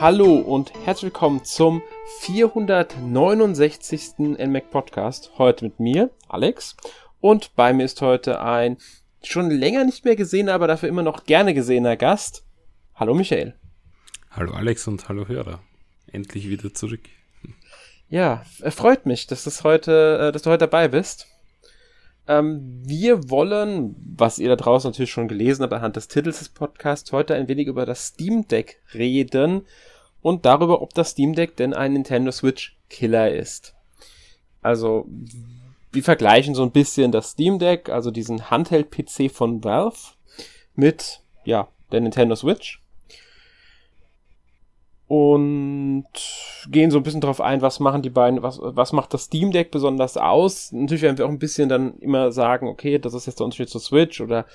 Hallo und herzlich willkommen zum 469. NMAC Podcast. Heute mit mir, Alex. Und bei mir ist heute ein schon länger nicht mehr gesehener, aber dafür immer noch gerne gesehener Gast. Hallo Michael. Hallo Alex und hallo Hörer. Endlich wieder zurück. Ja, freut mich, dass, das heute, äh, dass du heute dabei bist. Ähm, wir wollen, was ihr da draußen natürlich schon gelesen habt anhand des Titels des Podcasts, heute ein wenig über das Steam Deck reden und darüber, ob das Steam Deck denn ein Nintendo Switch Killer ist. Also, wir vergleichen so ein bisschen das Steam Deck, also diesen Handheld-PC von Valve, mit, ja, der Nintendo Switch und gehen so ein bisschen drauf ein, was machen die beiden, was, was macht das Steam Deck besonders aus. Natürlich werden wir auch ein bisschen dann immer sagen, okay, das ist jetzt der Unterschied zur Switch oder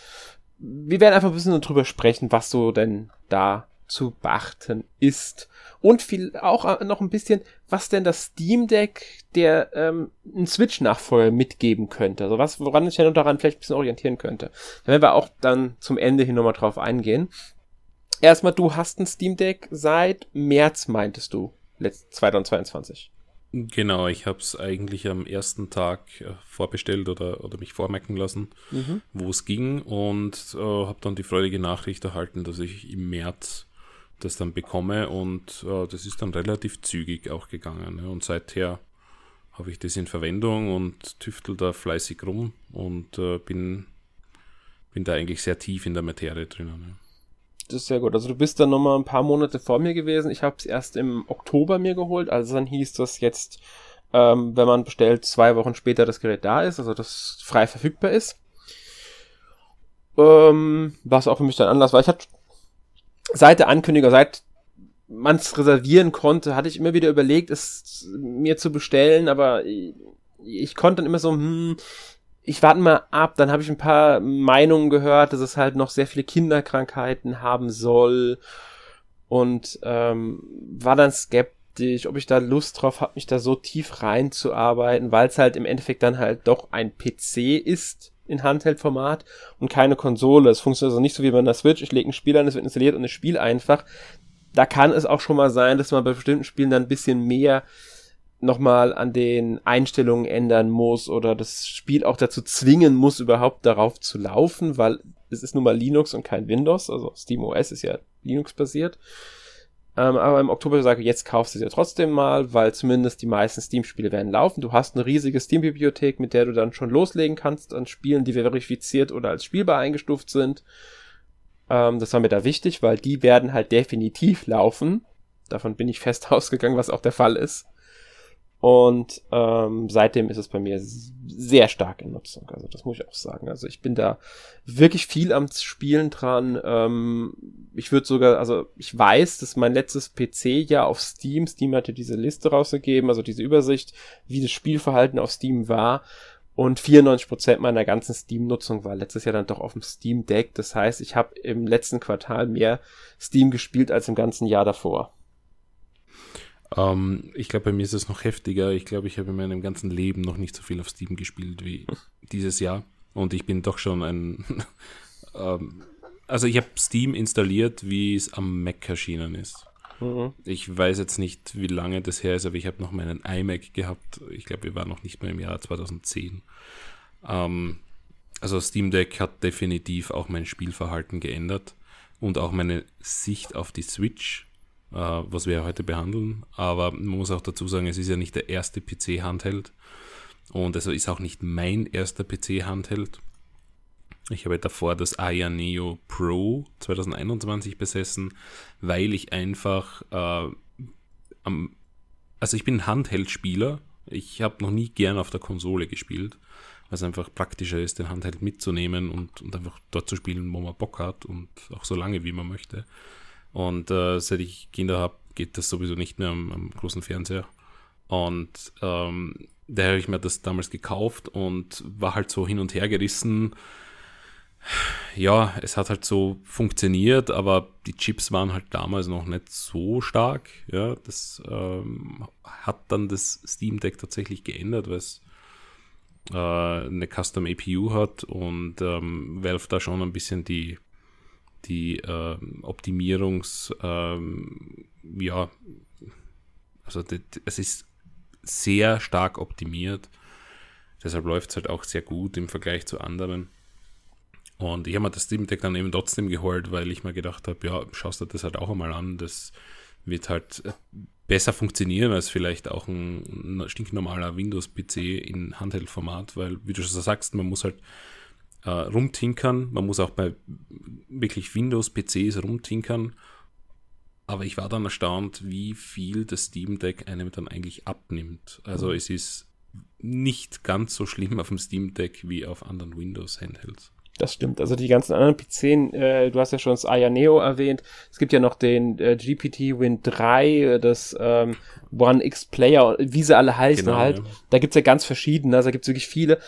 wir werden einfach ein bisschen drüber sprechen, was so denn da zu beachten ist. Und viel auch noch ein bisschen, was denn das Steam Deck der ähm, einen Switch-Nachfolger mitgeben könnte. Also was, woran ich ja daran vielleicht ein bisschen orientieren könnte. Da werden wir auch dann zum Ende hin nochmal drauf eingehen erstmal, du hast ein Steam Deck seit März, meintest du, 2022. Genau, ich habe es eigentlich am ersten Tag äh, vorbestellt oder, oder mich vormerken lassen, mhm. wo es ging und äh, habe dann die freudige Nachricht erhalten, dass ich im März das dann bekomme und äh, das ist dann relativ zügig auch gegangen. Ne? Und seither habe ich das in Verwendung und tüftel da fleißig rum und äh, bin, bin da eigentlich sehr tief in der Materie drinnen. Ne? Das ist sehr gut. Also du bist dann nochmal ein paar Monate vor mir gewesen. Ich habe es erst im Oktober mir geholt. Also dann hieß das jetzt, ähm, wenn man bestellt, zwei Wochen später das Gerät da ist, also das frei verfügbar ist. Ähm, was auch für mich dann Anlass war. Ich hatte seit der Ankündigung, seit man es reservieren konnte, hatte ich immer wieder überlegt, es mir zu bestellen, aber ich, ich konnte dann immer so, hm, ich warte mal ab, dann habe ich ein paar Meinungen gehört, dass es halt noch sehr viele Kinderkrankheiten haben soll. Und ähm, war dann skeptisch, ob ich da Lust drauf habe, mich da so tief reinzuarbeiten, weil es halt im Endeffekt dann halt doch ein PC ist in Handheld-Format und keine Konsole. Es funktioniert also nicht so wie bei einer Switch, ich lege ein Spiel an, es wird installiert und es spielt einfach. Da kann es auch schon mal sein, dass man bei bestimmten Spielen dann ein bisschen mehr nochmal an den Einstellungen ändern muss oder das Spiel auch dazu zwingen muss, überhaupt darauf zu laufen, weil es ist nun mal Linux und kein Windows, also SteamOS ist ja Linux-basiert. Ähm, aber im Oktober sage ich, jetzt kaufst du ja trotzdem mal, weil zumindest die meisten Steam-Spiele werden laufen. Du hast eine riesige Steam-Bibliothek, mit der du dann schon loslegen kannst an Spielen, die verifiziert oder als spielbar eingestuft sind. Ähm, das war mir da wichtig, weil die werden halt definitiv laufen. Davon bin ich fest ausgegangen, was auch der Fall ist. Und ähm, seitdem ist es bei mir sehr stark in Nutzung. Also das muss ich auch sagen. Also ich bin da wirklich viel am Spielen dran. Ähm, ich würde sogar, also ich weiß, dass mein letztes PC ja auf Steam, Steam hatte diese Liste rausgegeben, also diese Übersicht, wie das Spielverhalten auf Steam war. Und 94% meiner ganzen Steam-Nutzung war letztes Jahr dann doch auf dem Steam Deck. Das heißt, ich habe im letzten Quartal mehr Steam gespielt als im ganzen Jahr davor. Ähm, ich glaube, bei mir ist es noch heftiger. Ich glaube, ich habe in meinem ganzen Leben noch nicht so viel auf Steam gespielt wie dieses Jahr. Und ich bin doch schon ein. ähm, also, ich habe Steam installiert, wie es am Mac erschienen ist. Mhm. Ich weiß jetzt nicht, wie lange das her ist, aber ich habe noch meinen iMac gehabt. Ich glaube, wir waren noch nicht mehr im Jahr 2010. Ähm, also Steam Deck hat definitiv auch mein Spielverhalten geändert und auch meine Sicht auf die Switch äh, was wir heute behandeln. Aber man muss auch dazu sagen, es ist ja nicht der erste PC-Handheld und also ist auch nicht mein erster PC-Handheld. Ich habe davor das Aya Neo Pro 2021 besessen, weil ich einfach äh, am, also ich bin Handheld-Spieler. Ich habe noch nie gern auf der Konsole gespielt, weil es einfach praktischer ist, den Handheld mitzunehmen und, und einfach dort zu spielen, wo man Bock hat und auch so lange, wie man möchte. Und äh, seit ich Kinder habe, geht das sowieso nicht mehr am, am großen Fernseher. Und ähm, daher habe ich mir das damals gekauft und war halt so hin und her gerissen. Ja, es hat halt so funktioniert, aber die Chips waren halt damals noch nicht so stark. Ja, das ähm, hat dann das Steam Deck tatsächlich geändert, weil es äh, eine Custom APU hat und ähm, Valve da schon ein bisschen die die äh, Optimierungs, ähm, ja, also die, es ist sehr stark optimiert. Deshalb läuft es halt auch sehr gut im Vergleich zu anderen. Und ich habe mir das Steam Deck dann eben trotzdem geholt, weil ich mir gedacht habe, ja, schaust du das halt auch einmal an. Das wird halt besser funktionieren als vielleicht auch ein, ein stinknormaler Windows-PC in Handheld-Format, weil, wie du schon sagst, man muss halt äh, rumtinkern, man muss auch bei wirklich Windows-PCs rumtinkern. Aber ich war dann erstaunt, wie viel das Steam Deck einem dann eigentlich abnimmt. Also mhm. es ist nicht ganz so schlimm auf dem Steam Deck wie auf anderen Windows-Handhelds. Das stimmt. Also die ganzen anderen PC, äh, du hast ja schon das Aya Neo erwähnt. Es gibt ja noch den äh, GPT Win 3, das ähm, One X Player, wie sie alle heißen genau, halt. Ja. Da gibt's ja ganz verschiedene, also da gibt's wirklich viele.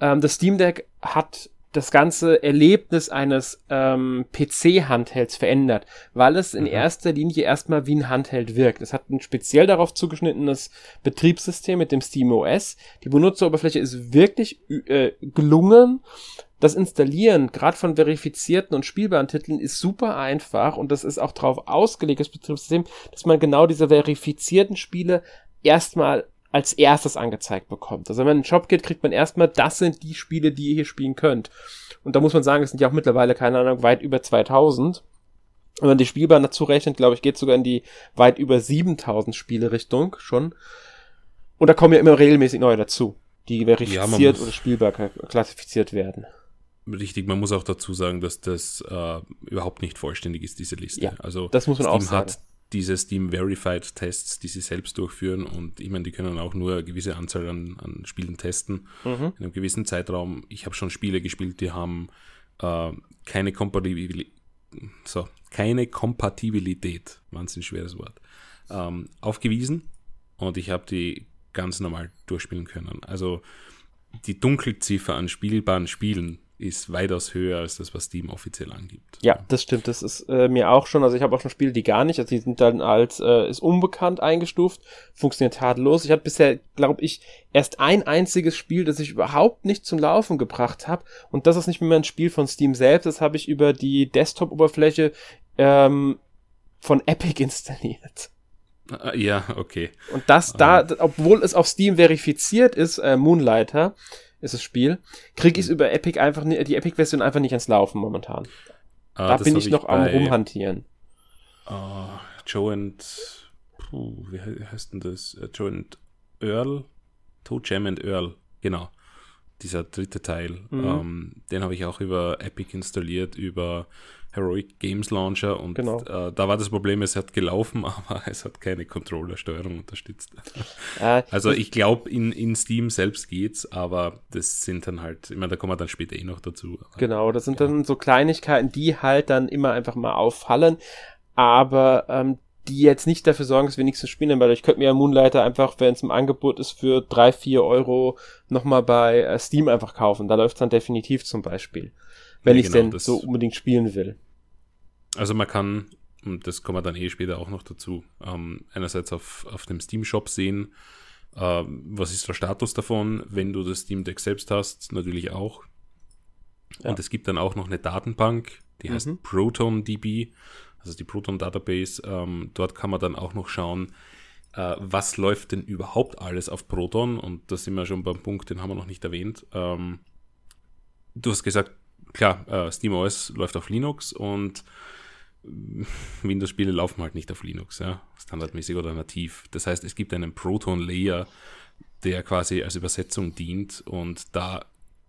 Ähm, das Steam Deck hat das ganze Erlebnis eines ähm, PC-Handhelds verändert, weil es in mhm. erster Linie erstmal wie ein Handheld wirkt. Es hat ein speziell darauf zugeschnittenes Betriebssystem mit dem SteamOS. Die Benutzeroberfläche ist wirklich äh, gelungen das Installieren, gerade von verifizierten und spielbaren Titeln, ist super einfach und das ist auch darauf ausgelegt, das Betriebssystem, dass man genau diese verifizierten Spiele erstmal als erstes angezeigt bekommt. Also wenn man in den Shop geht, kriegt man erstmal, das sind die Spiele, die ihr hier spielen könnt. Und da muss man sagen, es sind ja auch mittlerweile, keine Ahnung, weit über 2000. Wenn man die spielbaren dazu rechnet, glaube ich, geht sogar in die weit über 7000 Spiele Richtung schon. Und da kommen ja immer regelmäßig neue dazu, die verifiziert ja, oder spielbar klassifiziert werden. Richtig, man muss auch dazu sagen, dass das äh, überhaupt nicht vollständig ist, diese Liste. Ja, also das muss man Steam auch sagen. hat diese Steam Verified Tests, die sie selbst durchführen und ich meine, die können auch nur eine gewisse Anzahl an, an Spielen testen mhm. in einem gewissen Zeitraum. Ich habe schon Spiele gespielt, die haben äh, keine Kompatibilität, so, keine Kompatibilität, wahnsinnig schweres Wort, ähm, aufgewiesen und ich habe die ganz normal durchspielen können. Also die Dunkelziffer an spielbaren Spielen ist weitaus höher als das, was Steam offiziell angibt. Ja, das stimmt. Das ist äh, mir auch schon. Also ich habe auch schon Spiele, die gar nicht, also die sind dann als äh, ist unbekannt eingestuft, funktioniert tadellos. Ich hatte bisher, glaube ich, erst ein einziges Spiel, das ich überhaupt nicht zum Laufen gebracht habe. Und das ist nicht mehr ein Spiel von Steam selbst. Das habe ich über die Desktop-Oberfläche ähm, von Epic installiert. Ah, ja, okay. Und das da, um. obwohl es auf Steam verifiziert ist, äh, Moonlighter, ist das Spiel, kriege ich es mhm. über Epic einfach die Epic-Version einfach nicht ans Laufen momentan. Ah, da bin ich noch am rumhantieren. Uh, Joe and puh, wie heißt denn das? Uh, Joe and Earl? Toe Jam and Earl, genau. Dieser dritte Teil. Mhm. Ähm, den habe ich auch über Epic installiert, über Heroic Games Launcher und genau. äh, da war das Problem, es hat gelaufen, aber es hat keine Controller-Steuerung unterstützt. Äh, also ich glaube, in, in Steam selbst geht's, aber das sind dann halt, ich meine, da kommen wir dann später eh noch dazu. Genau, das sind ja. dann so Kleinigkeiten, die halt dann immer einfach mal auffallen, aber ähm, die jetzt nicht dafür sorgen, dass wir nichts zu spielen weil ich könnte mir ja Moonlighter einfach, wenn es im Angebot ist, für drei vier Euro nochmal bei äh, Steam einfach kaufen. Da läuft dann definitiv zum Beispiel wenn ja, ich genau, denn so unbedingt spielen will. Also man kann, und das kommen wir dann eh später auch noch dazu, ähm, einerseits auf, auf dem Steam-Shop sehen, äh, was ist der Status davon, wenn du das Steam Deck selbst hast, natürlich auch. Ja. Und es gibt dann auch noch eine Datenbank, die heißt mhm. ProtonDB, also die Proton Database. Ähm, dort kann man dann auch noch schauen, äh, was läuft denn überhaupt alles auf Proton. Und da sind wir schon beim Punkt, den haben wir noch nicht erwähnt. Ähm, du hast gesagt, klar, äh, SteamOS läuft auf Linux und Windows-Spiele laufen halt nicht auf Linux, ja, standardmäßig oder nativ. Das heißt, es gibt einen Proton-Layer, der quasi als Übersetzung dient und da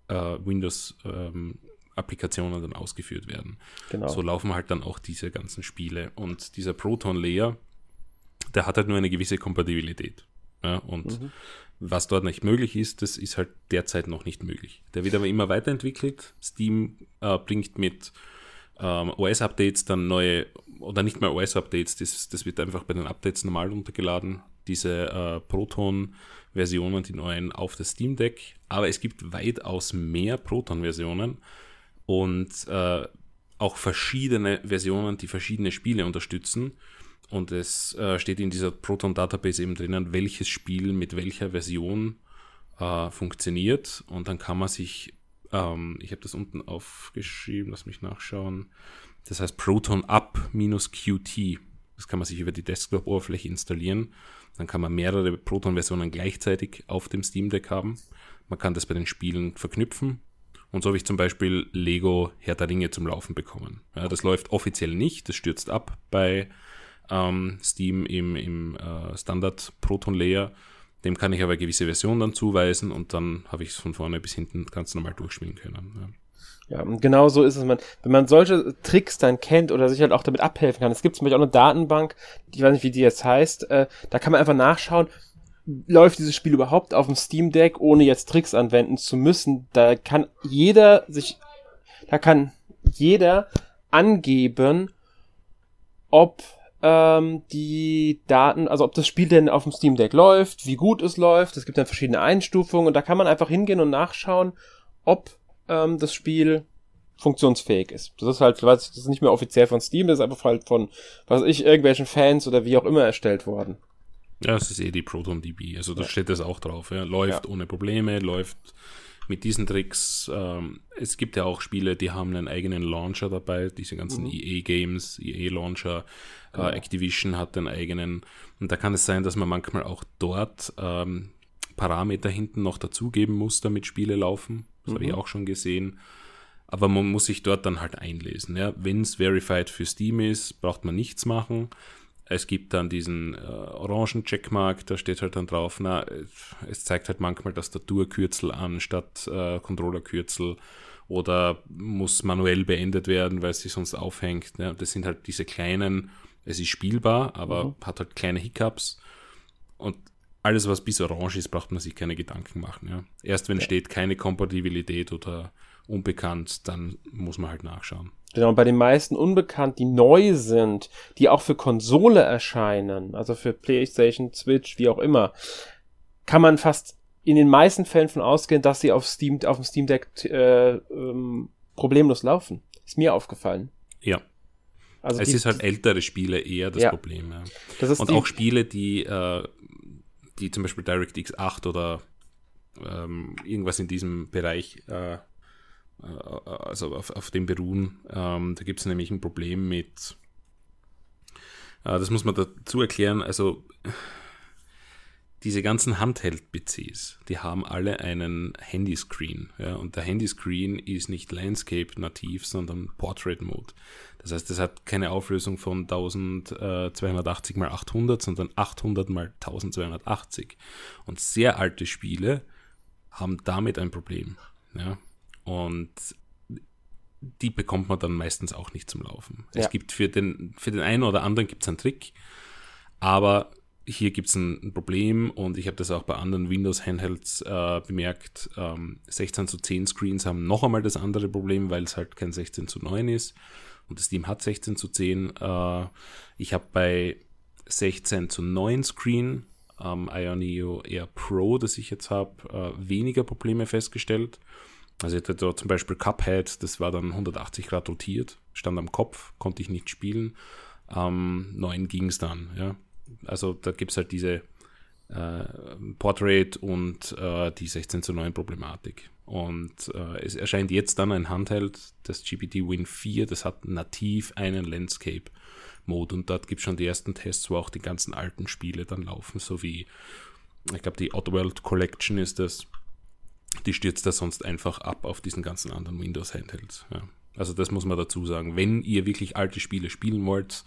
äh, Windows-Applikationen ähm, dann ausgeführt werden. Genau. So laufen halt dann auch diese ganzen Spiele. Und dieser Proton-Layer, der hat halt nur eine gewisse Kompatibilität. Ja, und mhm. Was dort nicht möglich ist, das ist halt derzeit noch nicht möglich. Der wird aber immer weiterentwickelt. Steam äh, bringt mit ähm, OS-Updates dann neue, oder nicht mehr OS-Updates, das, das wird einfach bei den Updates normal runtergeladen, diese äh, Proton-Versionen, die neuen auf das Steam Deck. Aber es gibt weitaus mehr Proton-Versionen und äh, auch verschiedene Versionen, die verschiedene Spiele unterstützen. Und es äh, steht in dieser Proton Database eben drinnen, welches Spiel mit welcher Version äh, funktioniert. Und dann kann man sich, ähm, ich habe das unten aufgeschrieben, lass mich nachschauen, Das heißt Proton Up minus Qt. Das kann man sich über die Desktop-Oberfläche installieren. Dann kann man mehrere Proton-Versionen gleichzeitig auf dem Steam Deck haben. Man kann das bei den Spielen verknüpfen. Und so habe ich zum Beispiel Lego Herr der Ringe zum Laufen bekommen. Ja, das läuft offiziell nicht, das stürzt ab bei ähm, Steam im, im äh, Standard Proton Layer. Dem kann ich aber gewisse Versionen dann zuweisen und dann habe ich es von vorne bis hinten ganz normal durchspielen können. Ja. Ja, und genau so ist es. Wenn man solche Tricks dann kennt oder sich halt auch damit abhelfen kann. Es gibt zum Beispiel auch eine Datenbank, ich weiß nicht, wie die jetzt heißt, äh, da kann man einfach nachschauen, läuft dieses Spiel überhaupt auf dem Steam Deck, ohne jetzt Tricks anwenden zu müssen. Da kann jeder sich, da kann jeder angeben, ob ähm, die Daten, also ob das Spiel denn auf dem Steam Deck läuft, wie gut es läuft. Es gibt dann verschiedene Einstufungen und da kann man einfach hingehen und nachschauen, ob ähm, das Spiel funktionsfähig ist. Das ist halt, weiß ich, das ist nicht mehr offiziell von Steam, das ist einfach halt von, was weiß ich, irgendwelchen Fans oder wie auch immer erstellt worden. Ja, es ist eh die ProtonDB, also da ja. steht das auch drauf. Ja. Läuft ja. ohne Probleme, läuft mit diesen Tricks. Ähm, es gibt ja auch Spiele, die haben einen eigenen Launcher dabei, diese ganzen mhm. EA-Games, EA-Launcher. Äh, genau. Äh, Activision hat einen eigenen. Und da kann es sein, dass man manchmal auch dort ähm, Parameter hinten noch dazugeben muss, damit Spiele laufen. Das mhm. habe ich auch schon gesehen. Aber man muss sich dort dann halt einlesen. Ja. Wenn es verified für Steam ist, braucht man nichts machen. Es gibt dann diesen äh, orangen Checkmark, da steht halt dann drauf, na, es zeigt halt manchmal das Tastaturkürzel an statt äh, Controllerkürzel oder muss manuell beendet werden, weil es sich sonst aufhängt. Ja. Das sind halt diese kleinen, es ist spielbar, aber mhm. hat halt kleine Hiccups. Und alles, was bis orange ist, braucht man sich keine Gedanken machen. Ja. Erst wenn ja. steht keine Kompatibilität oder unbekannt, dann muss man halt nachschauen. Genau, bei den meisten unbekannt, die neu sind, die auch für Konsole erscheinen, also für PlayStation, Switch, wie auch immer, kann man fast in den meisten Fällen von ausgehen, dass sie auf Steam, auf dem Steam Deck äh, ähm, problemlos laufen. Ist mir aufgefallen. Ja. Also es die, ist halt ältere Spiele eher das ja. Problem. Ja. Das Und auch Spiele, die äh, die zum Beispiel DirectX 8 oder ähm, irgendwas in diesem Bereich, äh, also auf, auf dem beruhen. Ähm, da gibt es nämlich ein Problem mit, äh, das muss man dazu erklären, also diese ganzen Handheld-PCs, die haben alle einen Handyscreen. Ja, und der Handyscreen ist nicht Landscape nativ, sondern Portrait Mode. Das heißt, es hat keine Auflösung von 1280 mal 800, sondern 800 mal 1280. Und sehr alte Spiele haben damit ein Problem. Ja? Und die bekommt man dann meistens auch nicht zum Laufen. Ja. Es gibt für den, für den einen oder anderen gibt es einen Trick, aber hier gibt es ein, ein, Problem und ich habe das auch bei anderen Windows-Handhelds äh, bemerkt. Ähm, 16 zu 10 Screens haben noch einmal das andere Problem, weil es halt kein 16 zu 9 ist. Und das Team hat 16 zu 10. Äh, ich habe bei 16 zu 9 Screen am ähm, Ioneo Air Pro, das ich jetzt habe, äh, weniger Probleme festgestellt. Also ich hatte da zum Beispiel Cuphead, das war dann 180 Grad rotiert, stand am Kopf, konnte ich nicht spielen. Ähm, 9 ging es dann, ja. Also da gibt es halt diese äh, Portrait und äh, die 16 zu 9 Problematik. Und äh, es erscheint jetzt dann ein Handheld, das GPT Win 4, das hat nativ einen Landscape Mode und dort gibt es schon die ersten Tests, wo auch die ganzen alten Spiele dann laufen, so wie, ich glaube, die Outworld Collection ist das. Die stürzt da sonst einfach ab auf diesen ganzen anderen Windows Handhelds. Ja. Also das muss man dazu sagen. Wenn ihr wirklich alte Spiele spielen wollt,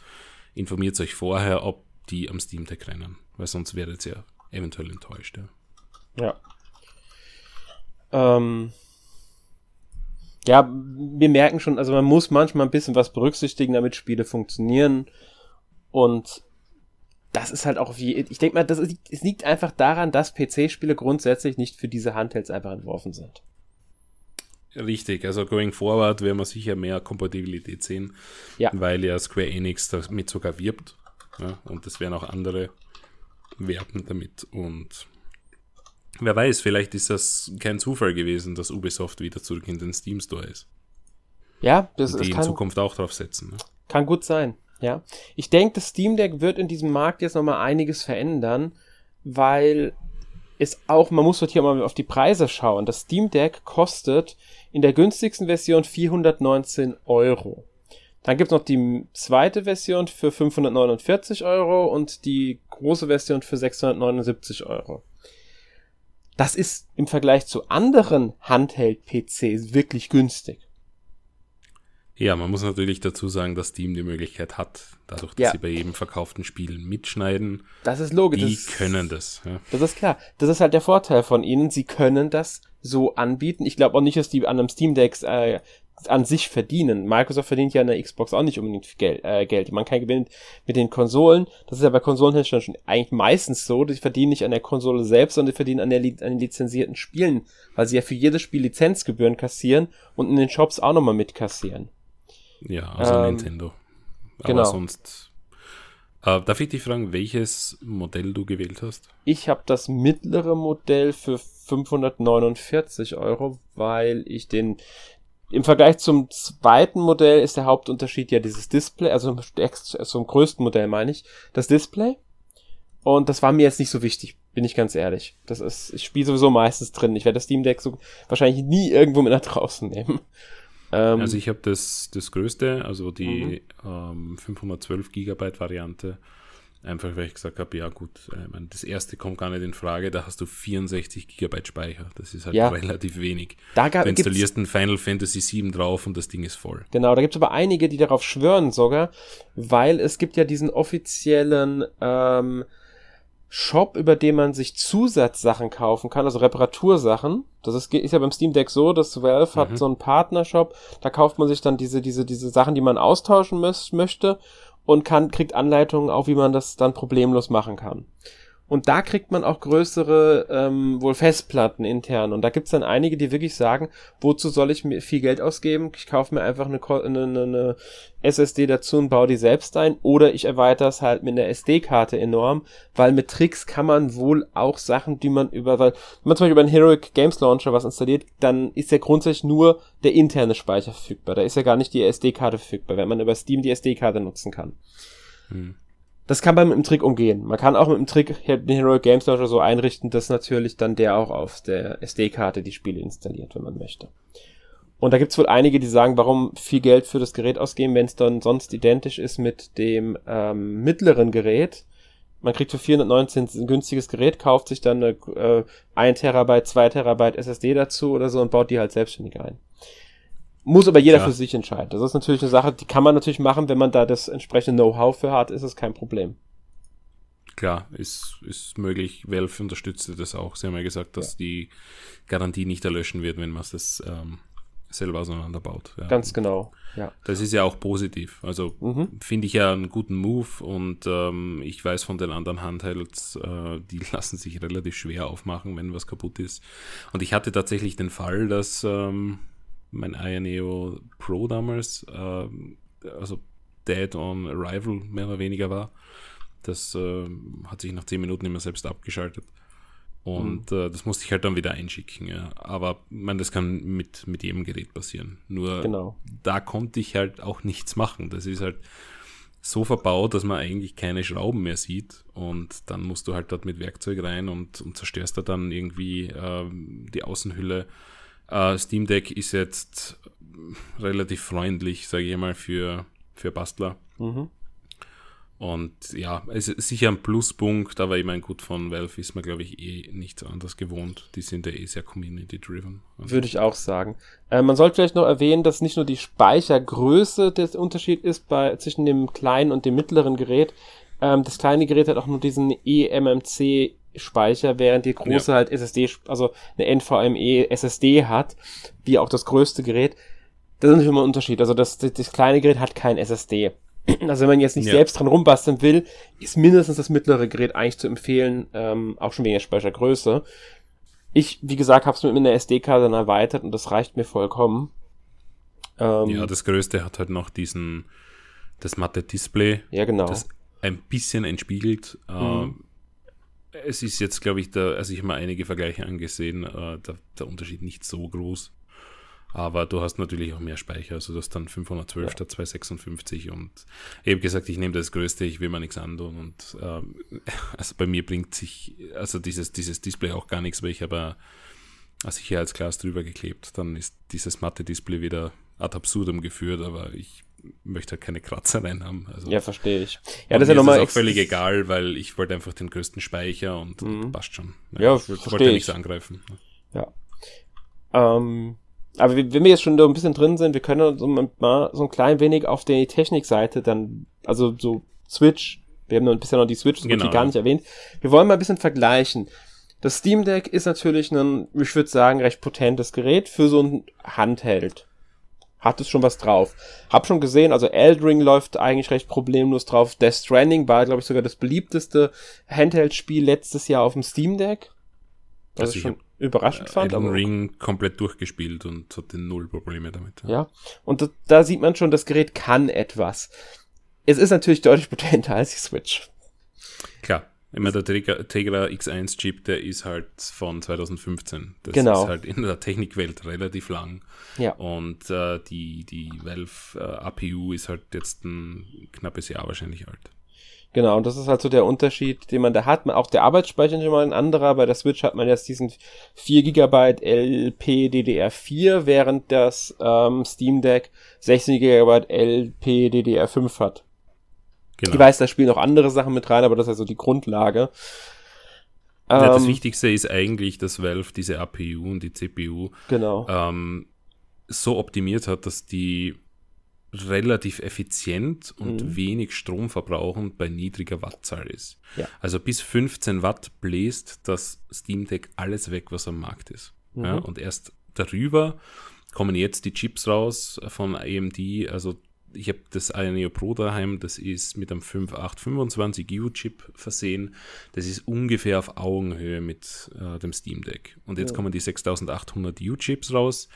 informiert euch vorher, ob die am Steam Deck rennen, weil sonst werdet ihr eventuell enttäuscht. Ja. ja. Ähm, ja, wir merken schon, also man muss manchmal ein bisschen was berücksichtigen, damit Spiele funktionieren. Und das ist halt auch wie, ich denke mal, das ist, es liegt einfach daran, dass PC-Spiele grundsätzlich nicht für diese Handhelds einfach entworfen sind. Richtig, also going forward werden wir sicher mehr Kompatibilität sehen, ja. weil ja Square Enix damit sogar wirbt. Ja, und das werden auch andere werben damit. Und wer weiß, vielleicht ist das kein Zufall gewesen, dass Ubisoft wieder zurück in den Steam Store ist. Ja, das ist. Die in Zukunft auch drauf setzen. Ne? Kann gut sein. Ja. Ich denke, das Steam Deck wird in diesem Markt jetzt nochmal einiges verändern, weil es auch, man muss hier mal auf die Preise schauen. Das Steam Deck kostet in der günstigsten Version 419 Euro. Dann gibt es noch die zweite Version für 549 Euro und die große Version für 679 Euro. Das ist im Vergleich zu anderen Handheld-PCs wirklich günstig. Ja, man muss natürlich dazu sagen, dass Steam die Möglichkeit hat, dadurch, dass Ja. sie bei jedem verkauften Spiel mitschneiden. Das ist logisch. Die das, können das. Ja. Das ist klar. Das ist halt der Vorteil von ihnen. Sie können das so anbieten. Ich glaube auch nicht, dass die an einem Steam Deck äh, an sich verdienen. Microsoft verdient ja an der Xbox auch nicht unbedingt Geld. Äh, Geld. Man kann gewinnen mit den Konsolen. Das ist ja bei Konsolenherstellern schon eigentlich meistens so. Die verdienen nicht an der Konsole selbst, sondern die verdienen an, der, an den lizenzierten Spielen, weil sie ja für jedes Spiel Lizenzgebühren kassieren und in den Shops auch nochmal mitkassieren. Ja, also Ähm, Nintendo. Aber genau. sonst. Äh, darf ich dich fragen, welches Modell du gewählt hast? Ich habe das mittlere Modell für 549 Euro, weil ich den im Vergleich zum zweiten Modell ist der Hauptunterschied ja dieses Display, also zum größten Modell meine ich, das Display. Und das war mir jetzt nicht so wichtig, bin ich ganz ehrlich. Das ist, ich spiele sowieso meistens drin. Ich werde das Steam Deck so wahrscheinlich nie irgendwo mit nach draußen nehmen. Ähm, Also ich habe das, das größte, also die Mhm. ähm, 512 Gigabyte Variante. Einfach weil ich gesagt habe, ja gut, äh, ich mein, das erste kommt gar nicht in Frage, da hast du 64 Gigabyte Speicher. Das ist halt Ja. relativ wenig. da ga- Du installierst ein Final Fantasy 7 drauf und das Ding ist voll. Genau, da gibt es aber einige, die darauf schwören sogar, weil es gibt ja diesen offiziellen ähm, Shop, über den man sich Zusatzsachen kaufen kann, also Reparatursachen. Das ist, ist ja beim Steam Deck so, dass Valve hat Mhm. so einen Partnershop, da kauft man sich dann diese, diese, diese Sachen, die man austauschen möchte und kann, kriegt Anleitungen auch, wie man das dann problemlos machen kann. Und da kriegt man auch größere, ähm, wohl Festplatten intern. Und da gibt's dann einige, die wirklich sagen, wozu soll ich mir viel Geld ausgeben? Ich kaufe mir einfach eine, eine, eine SSD dazu und baue die selbst ein. Oder ich erweitere es halt mit einer SD-Karte enorm, weil mit Tricks kann man wohl auch Sachen, die man über, weil, wenn man zum Beispiel über einen Heroic Games Launcher was installiert, dann ist ja grundsätzlich nur der interne Speicher verfügbar. Da ist ja gar nicht die SD-Karte verfügbar, wenn man über Steam die SD-Karte nutzen kann. Hm. Das kann man mit dem Trick umgehen. Man kann auch mit dem Trick den Heroic Games Launcher so einrichten, dass natürlich dann der auch auf der SD-Karte die Spiele installiert, wenn man möchte. Und da gibt's wohl einige, die sagen, warum viel Geld für das Gerät ausgeben, wenn es dann sonst identisch ist mit dem ähm, mittleren Gerät. Man kriegt für 419 ein günstiges Gerät, kauft sich dann eine äh, 1 Terabyte, 2 Terabyte SSD dazu oder so und baut die halt selbstständig ein. Muss aber jeder Klar. für sich entscheiden. Das ist natürlich eine Sache, die kann man natürlich machen, wenn man da das entsprechende Know-how für hat, ist es kein Problem. Klar, ist, ist möglich. Valve unterstützte das auch. Sie haben ja gesagt, dass die Garantie nicht erlöschen wird, wenn man das ähm, selber auseinanderbaut. Ja. Ganz genau. Ja. Das ist ja auch positiv. Also Mhm. finde ich ja einen guten Move und ähm, ich weiß von den anderen Handhelds, äh, die lassen sich relativ schwer aufmachen, wenn was kaputt ist. Und ich hatte tatsächlich den Fall, dass ähm, mein Ioneo Pro damals, ähm, also Dead on Arrival mehr oder weniger war. Das ähm, hat sich nach 10 Minuten immer selbst abgeschaltet. Und äh, das musste ich halt dann wieder einschicken. Ja. Aber man, das kann mit, mit jedem Gerät passieren. Nur Genau. da konnte ich halt auch nichts machen. Das ist halt so verbaut, dass man eigentlich keine Schrauben mehr sieht. Und dann musst du halt dort mit Werkzeug rein und, und zerstörst da dann irgendwie ähm, die Außenhülle. Äh, Steam Deck ist jetzt relativ freundlich, sage ich mal, für, für Bastler. Mhm. Und ja, es ist sicher ein Pluspunkt, aber ich meine, gut, von Valve ist man, glaube ich, eh nichts anderes gewohnt. Die sind ja eh sehr community-driven. Also, Würde ich auch sagen. Äh, man sollte vielleicht noch erwähnen, dass nicht nur die Speichergröße der Unterschied ist bei, zwischen dem kleinen und dem mittleren Gerät. Ähm, das kleine Gerät hat auch nur diesen eMMC Speicher, während die große halt SSD, also eine NVMe SSD hat, wie auch das größte Gerät. Das ist natürlich immer ein Unterschied. Also das, das, das kleine Gerät hat kein SSD. Also wenn man jetzt nicht Ja. selbst dran rumbasteln will, ist mindestens das mittlere Gerät eigentlich zu empfehlen, ähm, auch schon wegen der Speichergröße. Ich, wie gesagt, habe es mit einer SD-Karte dann erweitert und das reicht mir vollkommen. Ähm, ja, das Größte hat halt noch diesen, das matte Display, ja, genau. das ein bisschen entspiegelt. Mhm. Es ist jetzt, glaube ich, da, also ich habe mir einige Vergleiche angesehen, äh, der, der Unterschied nicht so groß. Aber du hast natürlich auch mehr Speicher, also du hast dann 512 Ja. statt 256 und habe gesagt, ich nehme das Größte, ich will mir nichts antun und ähm, also bei mir bringt sich also dieses, dieses Display auch gar nichts, weil ich habe ein Sicherheitsglas drüber geklebt, dann ist dieses matte Display wieder ad absurdum geführt, aber ich möchte halt keine Kratzer rein haben. Also, ja, verstehe ich. Ja, das ist ja nochmal. auch völlig egal, weil ich wollte einfach den größten Speicher und, mhm. passt schon. Ja, ja ich wollte ja nichts angreifen. Ja. Ähm, aber wenn wir jetzt schon da ein bisschen drin sind, wir können so mal so ein klein wenig auf die Technikseite dann, also so Switch, wir haben noch ein bisschen noch die Switch, das genau. gar nicht erwähnt. Wir wollen mal ein bisschen vergleichen. Das Steam Deck ist natürlich ein, ich würde sagen, recht potentes Gerät für so ein Handheld. Hat es schon was drauf. Hab schon gesehen, also Eldring läuft eigentlich recht problemlos drauf. Death Stranding war, glaube ich, sogar das beliebteste Handheld-Spiel letztes Jahr auf dem Steam Deck. Was also ich schon überraschend fand. Elden Ring komplett durchgespielt und hatte null Probleme damit. Ja, ja. und da, da sieht man schon, das Gerät kann etwas. Es ist natürlich deutlich potenter als die Switch. Klar. Immer der Tegra X1 Chip, der ist halt von 2015. Das genau. ist halt in der Technikwelt relativ lang. Ja. Und äh, die, die Valve äh, APU ist halt jetzt ein knappes Jahr wahrscheinlich alt. Genau, und das ist halt so der Unterschied, den man da hat. Auch der Arbeitsspeicher ist immer ein anderer. Bei der Switch hat man jetzt diesen 4 GB LPDDR4, während das ähm, Steam Deck 16 GB LPDDR5 hat. Genau. Ich weiß, da spielen auch andere Sachen mit rein, aber das ist also die Grundlage. Ja, das ähm, Wichtigste ist eigentlich, dass Valve diese APU und die CPU genau. ähm, so optimiert hat, dass die relativ effizient und mhm. wenig Strom verbrauchen bei niedriger Wattzahl ist. Ja. Also bis 15 Watt bläst das Steam Deck alles weg, was am Markt ist. Mhm. Ja, und erst darüber kommen jetzt die Chips raus von AMD, also ich habe das Ayaneo Pro daheim, das ist mit einem 5825 U-Chip versehen. Das ist ungefähr auf Augenhöhe mit äh, dem Steam Deck. Und jetzt ja. kommen die 6800 U-Chips raus,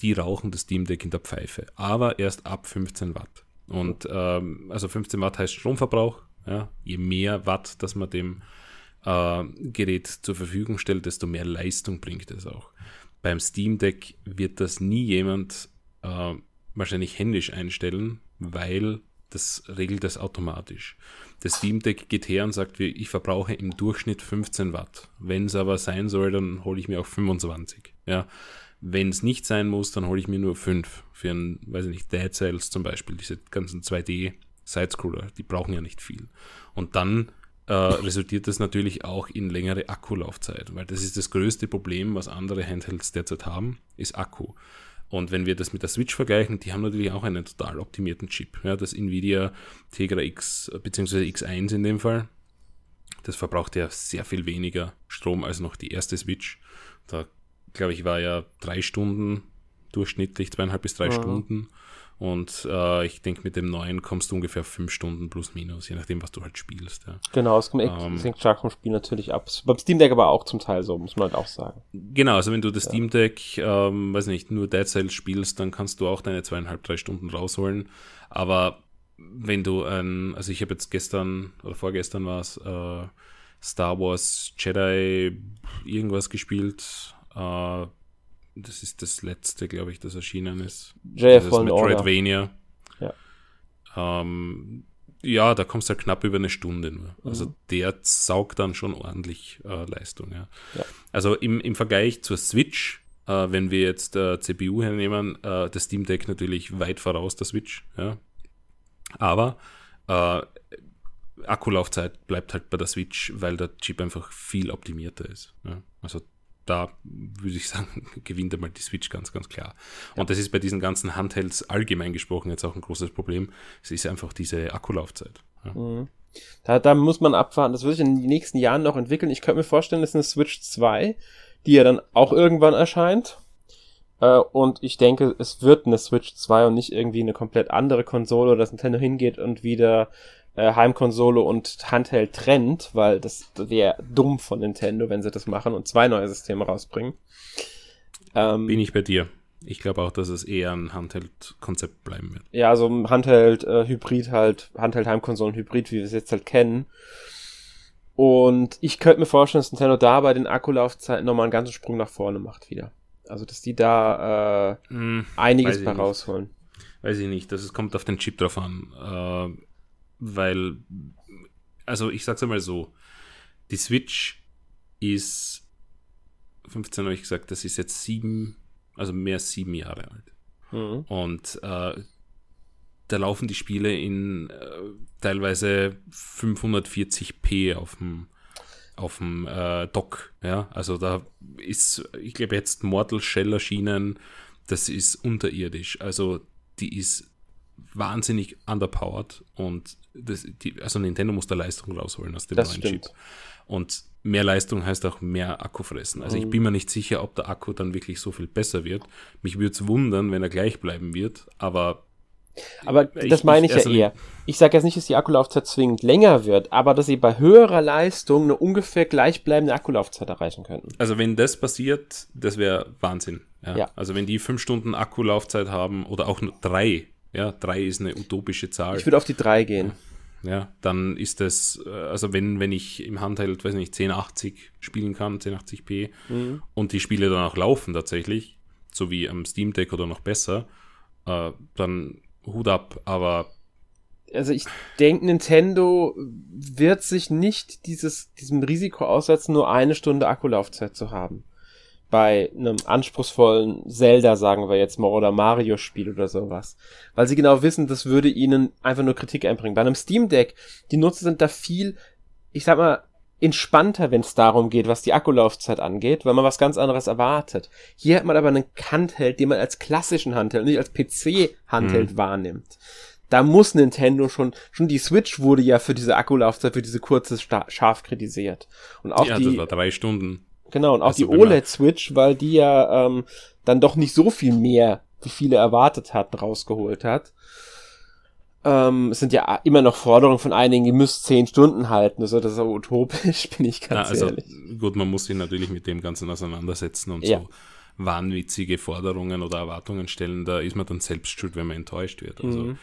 die rauchen das Steam Deck in der Pfeife, aber erst ab 15 Watt. Und ähm, also 15 Watt heißt Stromverbrauch. Ja? Je mehr Watt, dass man dem äh, Gerät zur Verfügung stellt, desto mehr Leistung bringt es auch. Beim Steam Deck wird das nie jemand äh, wahrscheinlich händisch einstellen, weil das regelt das automatisch. Das Steam Deck geht her und sagt, ich verbrauche im Durchschnitt 15 Watt. Wenn es aber sein soll, dann hole ich mir auch 25. Ja. Wenn es nicht sein muss, dann hole ich mir nur 5. Für ein, weiß ich nicht, Dead Cells zum Beispiel, diese ganzen 2D Sidescroller, die brauchen ja nicht viel. Und dann äh, resultiert das natürlich auch in längere Akkulaufzeit, weil das ist das größte Problem, was andere Handhelds derzeit haben, ist Akku. Und wenn wir das mit der Switch vergleichen, die haben natürlich auch einen total optimierten Chip. Ja, das Nvidia Tegra X bzw. X1 in dem Fall, das verbraucht ja sehr viel weniger Strom als noch die erste Switch. Da, glaube ich, war ja drei Stunden durchschnittlich, zweieinhalb bis drei ja. Stunden. Und äh, ich denke, mit dem neuen kommst du ungefähr fünf Stunden plus minus, je nachdem, was du halt spielst. Ja. Genau, es kommt echt, ähm, hängt stark vom Spiel natürlich ab. Beim Steam Deck aber auch zum Teil so, muss man halt auch sagen. Genau, also wenn du das ja. Steam Deck, ähm, weiß nicht, nur Dead Cells spielst, dann kannst du auch deine zweieinhalb, drei Stunden rausholen. Aber wenn du ein, also ich habe jetzt gestern oder vorgestern war es äh, Star Wars Jedi irgendwas gespielt, äh, das ist das letzte, glaube ich, das erschienen ist. JF das Metroidvania. Ja. Ähm, ja, da kommst du halt knapp über eine Stunde nur. Also mhm. der saugt dann schon ordentlich äh, Leistung. Ja. ja. Also im, im Vergleich zur Switch, äh, wenn wir jetzt äh, CPU hernehmen, äh, das Steam Deck natürlich weit voraus der Switch. Ja. Aber äh, Akkulaufzeit bleibt halt bei der Switch, weil der Chip einfach viel optimierter ist. Ja. Also da würde ich sagen, gewinnt einmal die Switch ganz, ganz klar. Und ja. das ist bei diesen ganzen Handhelds allgemein gesprochen jetzt auch ein großes Problem. Es ist einfach diese Akkulaufzeit. Ja. Mhm. Da, da muss man abwarten. Das wird sich in den nächsten Jahren noch entwickeln. Ich könnte mir vorstellen, das ist eine Switch 2, die ja dann auch irgendwann erscheint. Äh, und ich denke, es wird eine Switch 2 und nicht irgendwie eine komplett andere Konsole, dass Nintendo hingeht und wieder äh, Heimkonsole und Handheld trennt, weil das wäre dumm von Nintendo, wenn sie das machen und zwei neue Systeme rausbringen. Ähm, Bin ich bei dir. Ich glaube auch, dass es eher ein Handheld-Konzept bleiben wird. Ja, so ein Handheld-Hybrid halt, Handheld-Heimkonsolen-Hybrid, wie wir es jetzt halt kennen. Und ich könnte mir vorstellen, dass Nintendo da bei den Akkulaufzeiten nochmal einen ganzen Sprung nach vorne macht wieder. Also, dass die da äh, hm, einiges bei rausholen. Weiß ich nicht, das kommt auf den Chip drauf an. Äh, weil, also ich sag's einmal so, die Switch ist 15 habe ich gesagt, das ist jetzt sieben, also mehr als sieben Jahre alt. Mhm. Und äh, da laufen die Spiele in äh, teilweise 540p auf dem auf dem äh, Dock, ja, also da ist, ich glaube jetzt Mortal Shell erschienen, das ist unterirdisch, also die ist wahnsinnig underpowered und das, die, also Nintendo muss da Leistung rausholen aus dem Das neuen stimmt. Chip. Und mehr Leistung heißt auch mehr Akku fressen. Also Mhm. ich bin mir nicht sicher, ob der Akku dann wirklich so viel besser wird. Mich würde es wundern, wenn er gleich bleiben wird, aber Aber Ich- das meine ich, ich- also- ja eher. Ich sage jetzt nicht, dass die Akkulaufzeit zwingend länger wird, aber dass sie bei höherer Leistung eine ungefähr gleichbleibende Akkulaufzeit erreichen könnten. Also wenn das passiert, das wäre Wahnsinn. Ja? Ja. Also wenn die fünf Stunden Akkulaufzeit haben oder auch nur drei, ja, drei ist eine utopische Zahl, Ich würde auf die drei gehen. ja, dann ist das, äh, also wenn, wenn ich im Handheld, weiß nicht, 1080 spielen kann, 1080p Mhm. und die Spiele dann auch laufen tatsächlich, so wie am Steam Deck oder noch besser, äh, dann Hut ab, aber Also ich denke, Nintendo wird sich nicht dieses, diesem Risiko aussetzen, nur eine Stunde Akkulaufzeit zu haben. Bei einem anspruchsvollen Zelda, sagen wir jetzt mal, oder Mario-Spiel oder sowas. Weil sie genau wissen, das würde ihnen einfach nur Kritik einbringen. Bei einem Steam Deck, die Nutzer sind da viel, ich sag mal, entspannter, wenn es darum geht, was die Akkulaufzeit angeht, weil man was ganz anderes erwartet. Hier hat man aber einen Handheld, den man als klassischen Handheld, nicht als PC-Handheld wahrnimmt da muss Nintendo schon, schon die Switch wurde ja für diese Akkulaufzeit, für diese kurze Sta- scharf kritisiert. Und auch ja, die, das war drei Stunden. Genau, und auch also die OLED-Switch, weil die ja ähm, dann doch nicht so viel mehr, wie viele erwartet hatten, rausgeholt hat. Ähm, es sind ja immer noch Forderungen von einigen, die müsst zehn Stunden halten. Also das ist aber utopisch, bin ich Na, ganz also ehrlich. gut, man muss sich natürlich mit dem Ganzen auseinandersetzen und Ja. so wahnwitzige Forderungen oder Erwartungen stellen, da ist man dann selbst schuld, wenn man enttäuscht wird. Also Mhm.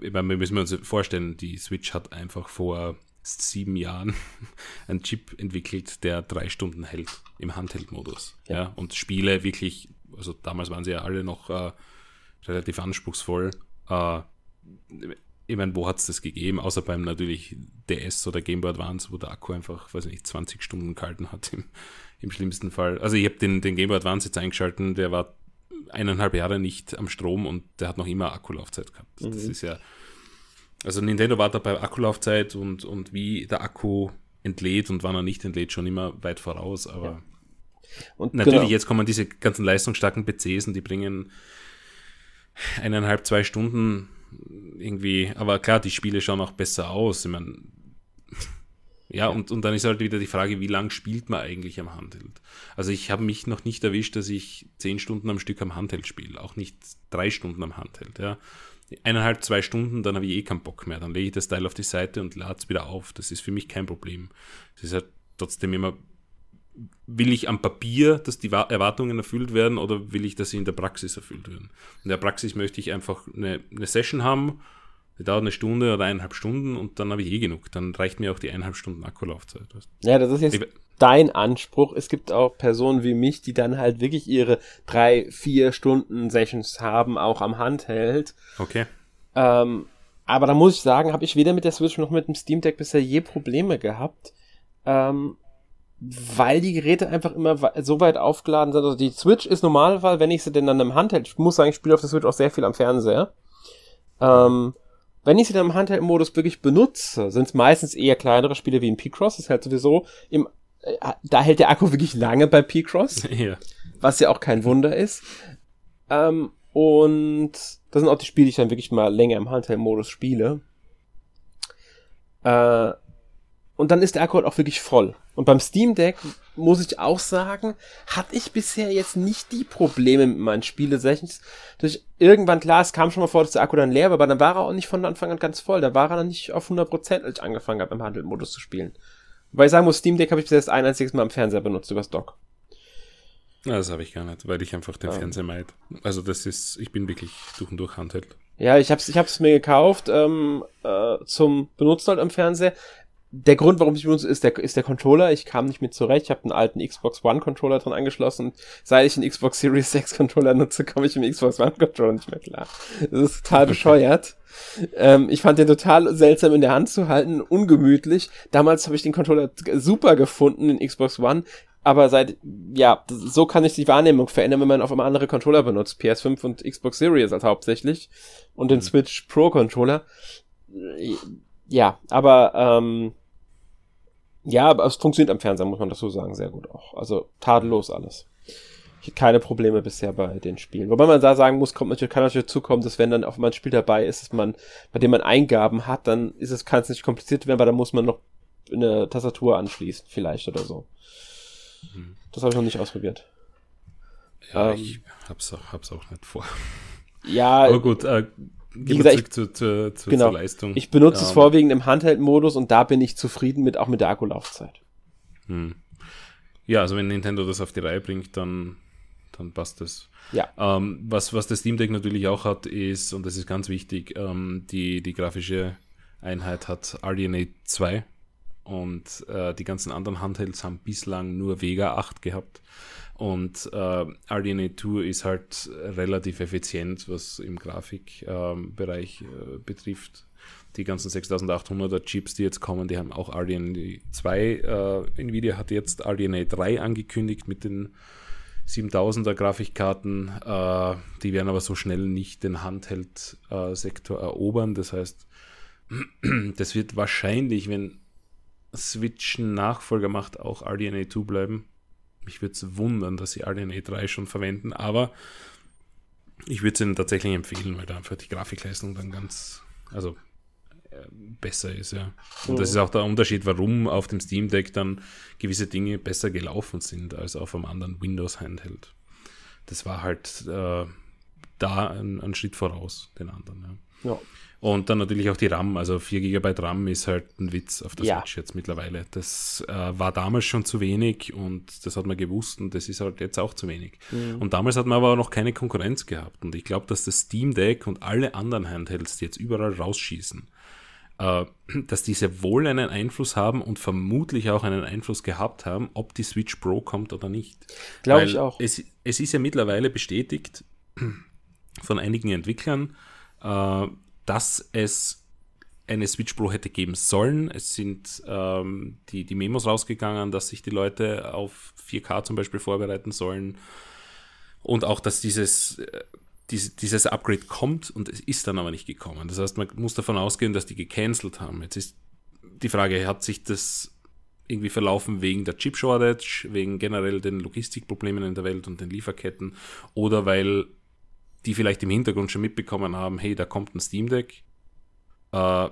ich meine, wir müssen uns vorstellen, die Switch hat einfach vor sieben Jahren einen Chip entwickelt, der drei Stunden hält im Handheld-Modus. Ja. Ja. und Spiele wirklich, also damals waren sie ja alle noch äh, relativ anspruchsvoll. Äh, ich meine, wo hat es das gegeben? Außer beim natürlich DS oder Game Boy Advance, wo der Akku einfach, weiß nicht, 20 Stunden gehalten hat im, im schlimmsten Fall. Also ich habe den, den Game Boy Advance jetzt eingeschalten, der war eineinhalb Jahre nicht am Strom und der hat noch immer Akkulaufzeit gehabt. Das ist ja, also Nintendo war da bei Akkulaufzeit und, und wie der Akku entlädt und wann er nicht entlädt, schon immer weit voraus, aber Und Natürlich, genau. jetzt kommen diese ganzen leistungsstarken PCs und die bringen eineinhalb, zwei Stunden irgendwie, aber klar, die Spiele schauen auch besser aus. Ich meine, ja, Und, und dann ist halt wieder die Frage, wie lang spielt man eigentlich am Handheld? Also ich habe mich noch nicht erwischt, dass ich zehn Stunden am Stück am Handheld spiele, auch nicht drei Stunden am Handheld, ja. Eineinhalb, zwei Stunden, dann habe ich eh keinen Bock mehr. Dann lege ich das Teil auf die Seite und lade es wieder auf. Das ist für mich kein Problem. Es ist halt trotzdem immer will ich am Papier, dass die Wa- Erwartungen erfüllt werden oder will ich, dass sie in der Praxis erfüllt werden? In der Praxis möchte ich einfach eine, eine Session haben, die dauert eine Stunde oder eineinhalb Stunden und dann habe ich eh genug. Dann reicht mir auch die eineinhalb Stunden Akkulaufzeit. Ja, das ist jetzt Ich- dein Anspruch. Es gibt auch Personen wie mich, die dann halt wirklich ihre drei, vier Stunden Sessions haben, auch am Handheld. Okay. Ähm, aber da muss ich sagen, habe ich weder mit der Switch noch mit dem Steam Deck bisher je Probleme gehabt. Ähm, weil die Geräte einfach immer so weit aufgeladen sind. Also die Switch ist normalerweise, wenn ich sie denn dann im Handheld, ich muss sagen, ich spiele auf der Switch auch sehr viel am Fernseher. Ähm, wenn ich sie dann im Handheld-Modus wirklich benutze, sind es meistens eher kleinere Spiele wie in P-Cross. Das ist halt sowieso im, da hält der Akku wirklich lange bei P-Cross ja. was ja auch kein Wunder ist. Ähm, und das sind auch die Spiele, die ich dann wirklich mal länger im Handheld-Modus spiele. Äh, und dann ist der Akku halt auch wirklich voll. Und beim Steam Deck muss ich auch sagen, hatte ich bisher jetzt nicht die Probleme mit meinen Spiele-Sessions. Durch irgendwann, klar, es kam schon mal vor, dass der Akku dann leer war, aber dann war er auch nicht von Anfang an ganz voll. Da war er dann nicht auf 100%, als ich angefangen habe, im Handheld-Modus zu spielen. Wobei ich sagen muss, Steam Deck habe ich bis jetzt ein einziges Mal am Fernseher benutzt, übers Dock. Ja, das habe ich gar nicht, weil ich einfach den Ja. Fernseher meid. Also das ist, ich bin wirklich durch und durch Handheld. Ja, ich hab's, ich hab's mir gekauft ähm, äh, zum Benutzen halt am Fernseher. Der Grund, warum ich benutze, ist der, ist der Controller. Ich kam nicht mit zurecht. Ich habe einen alten Xbox One Controller dran angeschlossen. Und seit ich den Xbox Series 6 Controller nutze, komme ich im Xbox One Controller nicht mehr klar. Das ist total bescheuert. Ähm, ich fand den total seltsam in der Hand zu halten, ungemütlich. Damals habe ich den Controller super gefunden, den Xbox One. aber seit, ja, so kann sich die Wahrnehmung verändern, wenn man auf einmal andere Controller benutzt. PS5 und Xbox Series als hauptsächlich und den mhm. Switch Pro Controller. Ja, aber, ähm, ja, aber es funktioniert am Fernseher, muss man dazu sagen, sehr gut auch. Also tadellos alles. Ich hatte keine Probleme bisher bei den Spielen. Wobei man da sagen muss, kommt natürlich, kann natürlich zukommen, dass wenn dann auf ein Spiel dabei ist, dass man, bei dem man Eingaben hat, dann ist es, kann es nicht kompliziert werden, weil da muss man noch eine Tastatur anschließen, vielleicht oder so. Mhm. Das habe ich noch nicht ausprobiert. Ja, ähm, ich hab's auch, hab's auch nicht vor. Ja. Aber gut, äh, wie gesagt, ich, zu, zu, zu, genau, zur Leistung. Ich benutze um, es vorwiegend im Handheld-Modus und da bin ich zufrieden mit, auch mit der Akkulaufzeit. Hm. Ja, also wenn Nintendo das auf die Reihe bringt, dann, dann passt das. Ja. Ähm, was, was das Steam Deck natürlich auch hat, ist, und das ist ganz wichtig, ähm, die, die grafische Einheit hat RDNA 2 und äh, die ganzen anderen Handhelds haben bislang nur Vega 8 gehabt. Und äh, RDNA 2 ist halt relativ effizient, was im Grafikbereich äh, betrifft. Die ganzen 6800er Chips, die jetzt kommen, die haben auch RDNA 2. Äh, Nvidia hat jetzt RDNA 3 angekündigt mit den 7000er Grafikkarten. Äh, die werden aber so schnell nicht den Handheld-Sektor erobern. Das heißt, das wird wahrscheinlich, wenn Switch Nachfolger macht, auch RDNA 2 bleiben. Mich würde es wundern, dass sie RDNA 3 schon verwenden, aber ich würde es ihnen tatsächlich empfehlen, weil da einfach die Grafikleistung dann ganz, also äh, besser ist, ja. Und das ist auch der Unterschied, warum auf dem Steam Deck dann gewisse Dinge besser gelaufen sind als auf einem anderen Windows Handheld. Das war halt äh, da ein, ein, Schritt voraus den anderen. Ja. ja. Und dann natürlich auch die RAM, also 4 GB RAM ist halt ein Witz auf der ja. Switch jetzt mittlerweile. Das äh, war damals schon zu wenig und das hat man gewusst und das ist halt jetzt auch zu wenig. Mhm. Und damals hat man aber auch noch keine Konkurrenz gehabt. Und ich glaube, dass das Steam Deck und alle anderen Handhelds, die jetzt überall rausschießen, äh, dass diese wohl einen Einfluss haben und vermutlich auch einen Einfluss gehabt haben, ob die Switch Pro kommt oder nicht. Glaube ich auch. Es, es ist ja mittlerweile bestätigt von einigen Entwicklern, äh, dass es eine Switch Pro hätte geben sollen. Es sind ähm, die, die Memos rausgegangen, dass sich die Leute auf 4K zum Beispiel vorbereiten sollen. Und auch, dass dieses, äh, dieses, Upgrade kommt und es ist dann aber nicht gekommen. Das heißt, man muss davon ausgehen, dass die gecancelt haben. Jetzt ist die Frage, hat sich das irgendwie verlaufen wegen der Chip Shortage, wegen generell den Logistikproblemen in der Welt und den Lieferketten oder weil die vielleicht im Hintergrund schon mitbekommen haben, hey, da kommt ein Steam Deck. Äh,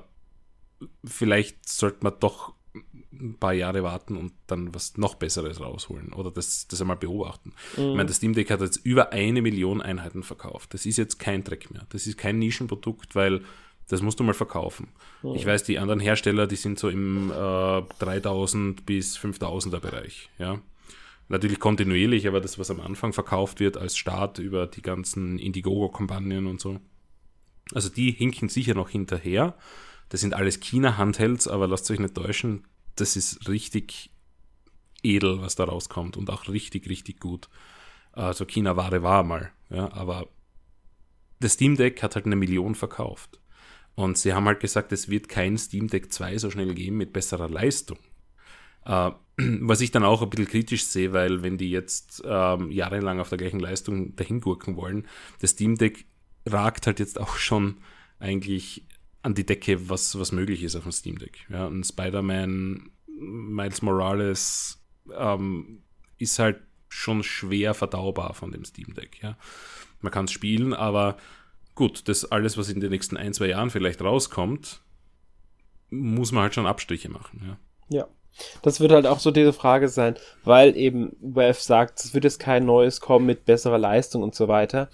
vielleicht sollte man doch ein paar Jahre warten und dann was noch Besseres rausholen oder das, das einmal beobachten. Mhm. Ich meine, das Steam Deck hat jetzt über eine Million Einheiten verkauft. Das ist jetzt kein Dreck mehr. Das ist kein Nischenprodukt, weil das musst du mal verkaufen. Mhm. Ich weiß, die anderen Hersteller, die sind so im äh, 3000 bis 5000er Bereich. Ja natürlich kontinuierlich, aber das, was am Anfang verkauft wird als Start über die ganzen Indiegogo-Kampagnen und so. Also die hinken sicher noch hinterher. Das sind alles China-Handhelds, aber lasst euch nicht täuschen, das ist richtig edel, was da rauskommt und auch richtig, richtig gut. Also China-Ware war mal, ja, aber das Steam Deck hat halt eine Million verkauft. Und sie haben halt gesagt, es wird kein Steam Deck 2 so schnell geben mit besserer Leistung. Äh, was ich dann auch ein bisschen kritisch sehe, weil wenn die jetzt ähm, jahrelang auf der gleichen Leistung dahin gurken wollen, das Steam Deck ragt halt jetzt auch schon eigentlich an die Decke, was, was möglich ist auf dem Steam Deck. Ja, ein Spider-Man, Miles Morales ähm, ist halt schon schwer verdaubar von dem Steam Deck. Ja. Man kann es spielen, aber gut, das alles, was in den nächsten ein, zwei Jahren vielleicht rauskommt, muss man halt schon Abstriche machen. Ja. ja. Das wird halt auch so diese Frage sein, weil eben Valve sagt, es wird jetzt kein neues kommen mit besserer Leistung und so weiter.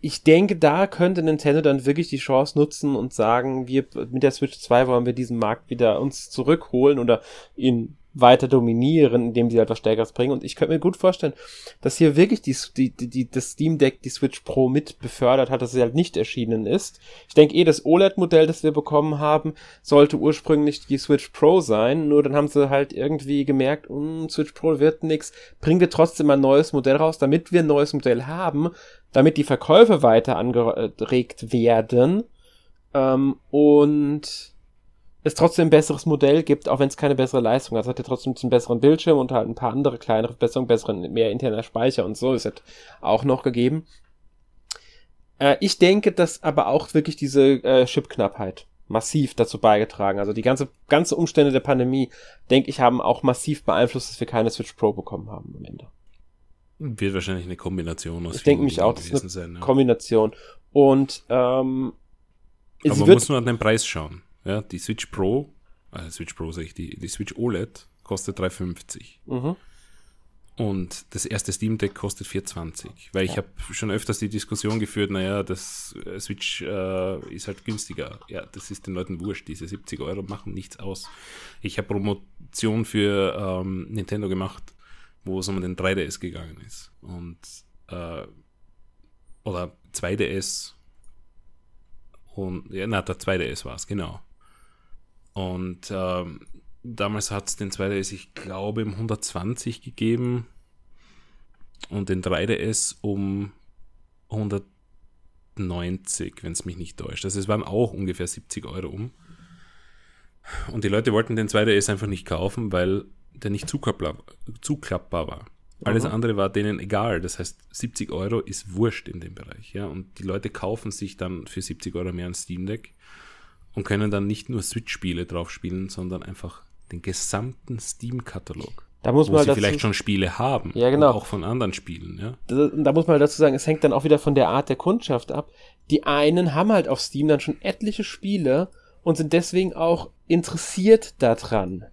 Ich denke, da könnte Nintendo dann wirklich die Chance nutzen und sagen, wir mit der Switch 2 wollen wir diesen Markt wieder uns zurückholen oder ihn weiter dominieren, indem sie halt was Stärkeres bringen. Und ich könnte mir gut vorstellen, dass hier wirklich die, die, die, das Steam Deck die Switch Pro mit befördert hat, dass sie halt nicht erschienen ist. Ich denke eh, das OLED-Modell, das wir bekommen haben, sollte ursprünglich die Switch Pro sein. Nur dann haben sie halt irgendwie gemerkt, mm, Switch Pro wird nix. Bringen wir trotzdem ein neues Modell raus, damit wir ein neues Modell haben, damit die Verkäufe weiter angeregt werden. Ähm, und es trotzdem ein besseres Modell gibt, auch wenn es keine bessere Leistung hat. Es hat ja trotzdem einen besseren Bildschirm und halt ein paar andere kleinere Verbesserungen, besseren, mehr interner Speicher und so ist halt auch noch gegeben. Äh, ich denke, dass aber auch wirklich diese äh, Chipknappheit massiv dazu beigetragen. Also die ganze, ganze Umstände der Pandemie, denke ich, haben auch massiv beeinflusst, dass wir keine Switch Pro bekommen haben am Ende. Wird wahrscheinlich eine Kombination aus Ich denke mich auch, das ist eine sein, ja. Kombination. Und ähm, aber man muss nur an den Preis schauen. Ja, die Switch Pro, äh, Switch Pro sag ich, die, die Switch OLED kostet 3,50. Mhm. Und das erste Steam Deck kostet 4,20. Weil ja. ich habe schon öfters die Diskussion geführt, naja, das äh, Switch äh, ist halt günstiger. Ja, das ist den Leuten wurscht. Diese 70 Euro machen nichts aus. Ich habe Promotion für ähm, Nintendo gemacht, wo es um den 3DS gegangen ist. Und äh, oder 2DS. Und ja, na, der 2DS war es, genau. Und ähm, damals hat es den 2DS, ich glaube, um 120 gegeben und den 3DS um 190, wenn es mich nicht täuscht. Also es waren auch ungefähr 70 Euro um. Und die Leute wollten den 2DS einfach nicht kaufen, weil der nicht zuklappbar, zuklappbar war. Alles mhm. andere war denen egal. Das heißt, 70 Euro ist wurscht in dem Bereich. Ja? Und die Leute kaufen sich dann für 70 Euro mehr ein Steam Deck und können dann nicht nur Switch-Spiele drauf spielen, sondern einfach den gesamten Steam-Katalog. Da muss man sie dazu, vielleicht schon Spiele haben. Ja, genau. Auch von anderen Spielen, ja. Da, da, muss man dazu sagen, es hängt dann auch wieder von der Art der Kundschaft ab. Die einen haben halt auf Steam dann schon etliche Spiele und sind deswegen auch interessiert daran.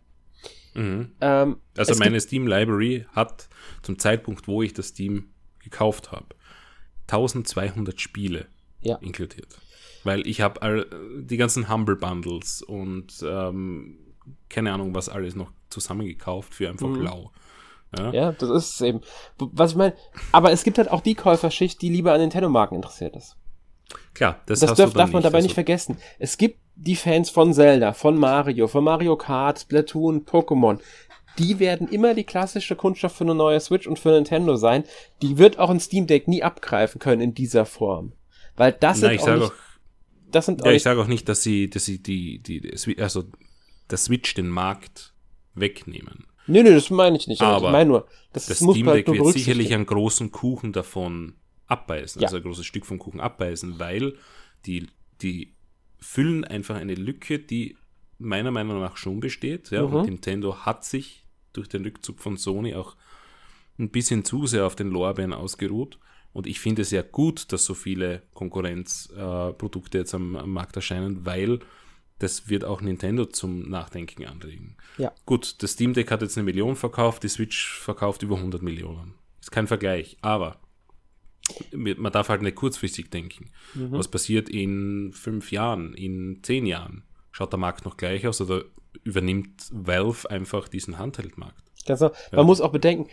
Mhm. Ähm, also meine Steam Library hat zum Zeitpunkt, wo ich das Steam gekauft habe, 1200 Spiele ja. inkludiert. Weil ich habe die ganzen Humble Bundles und ähm, keine Ahnung, was alles noch zusammengekauft für einfach mhm. lau. Ja? ja, das ist es eben. Was ich meine, aber es gibt halt auch die Käuferschicht, die lieber an Nintendo-Marken interessiert ist. Klar, das, das darf, darf man dabei also, nicht vergessen. Es gibt die Fans von Zelda, von Mario, von Mario Kart, Splatoon, Pokémon. Die werden immer die klassische Kundschaft für eine neue Switch und für Nintendo sein. Die wird auch ein Steam Deck nie abgreifen können in dieser Form. Weil das Na, sind auch, nicht, auch, das sind ja, ich sage auch nicht, dass sie, dass sie die, die, also der Switch den Markt wegnehmen. Nee, nee, das meine ich nicht. Aber ich meine nur, das, das muss Steam Deck halt wird sicherlich einen großen Kuchen davon abbeißen, ja. also ein großes Stück vom Kuchen abbeißen, weil die, die füllen einfach eine Lücke, die meiner Meinung nach schon besteht. Ja, mhm. Und Nintendo hat sich durch den Rückzug von Sony auch ein bisschen zu sehr auf den Lorbeeren ausgeruht. Und ich finde es sehr gut, dass so viele Konkurrenzprodukte äh, jetzt am, am, Markt erscheinen, weil das wird auch Nintendo zum Nachdenken anregen. Ja. Gut, das Steam Deck hat jetzt eine Million verkauft, die Switch verkauft über 100 Millionen. Ist kein Vergleich, aber man darf halt nicht kurzfristig denken. Mhm. Was passiert in fünf Jahren, in zehn Jahren? Schaut der Markt noch gleich aus oder übernimmt Valve einfach diesen Handheldmarkt? Ja. Man muss auch bedenken,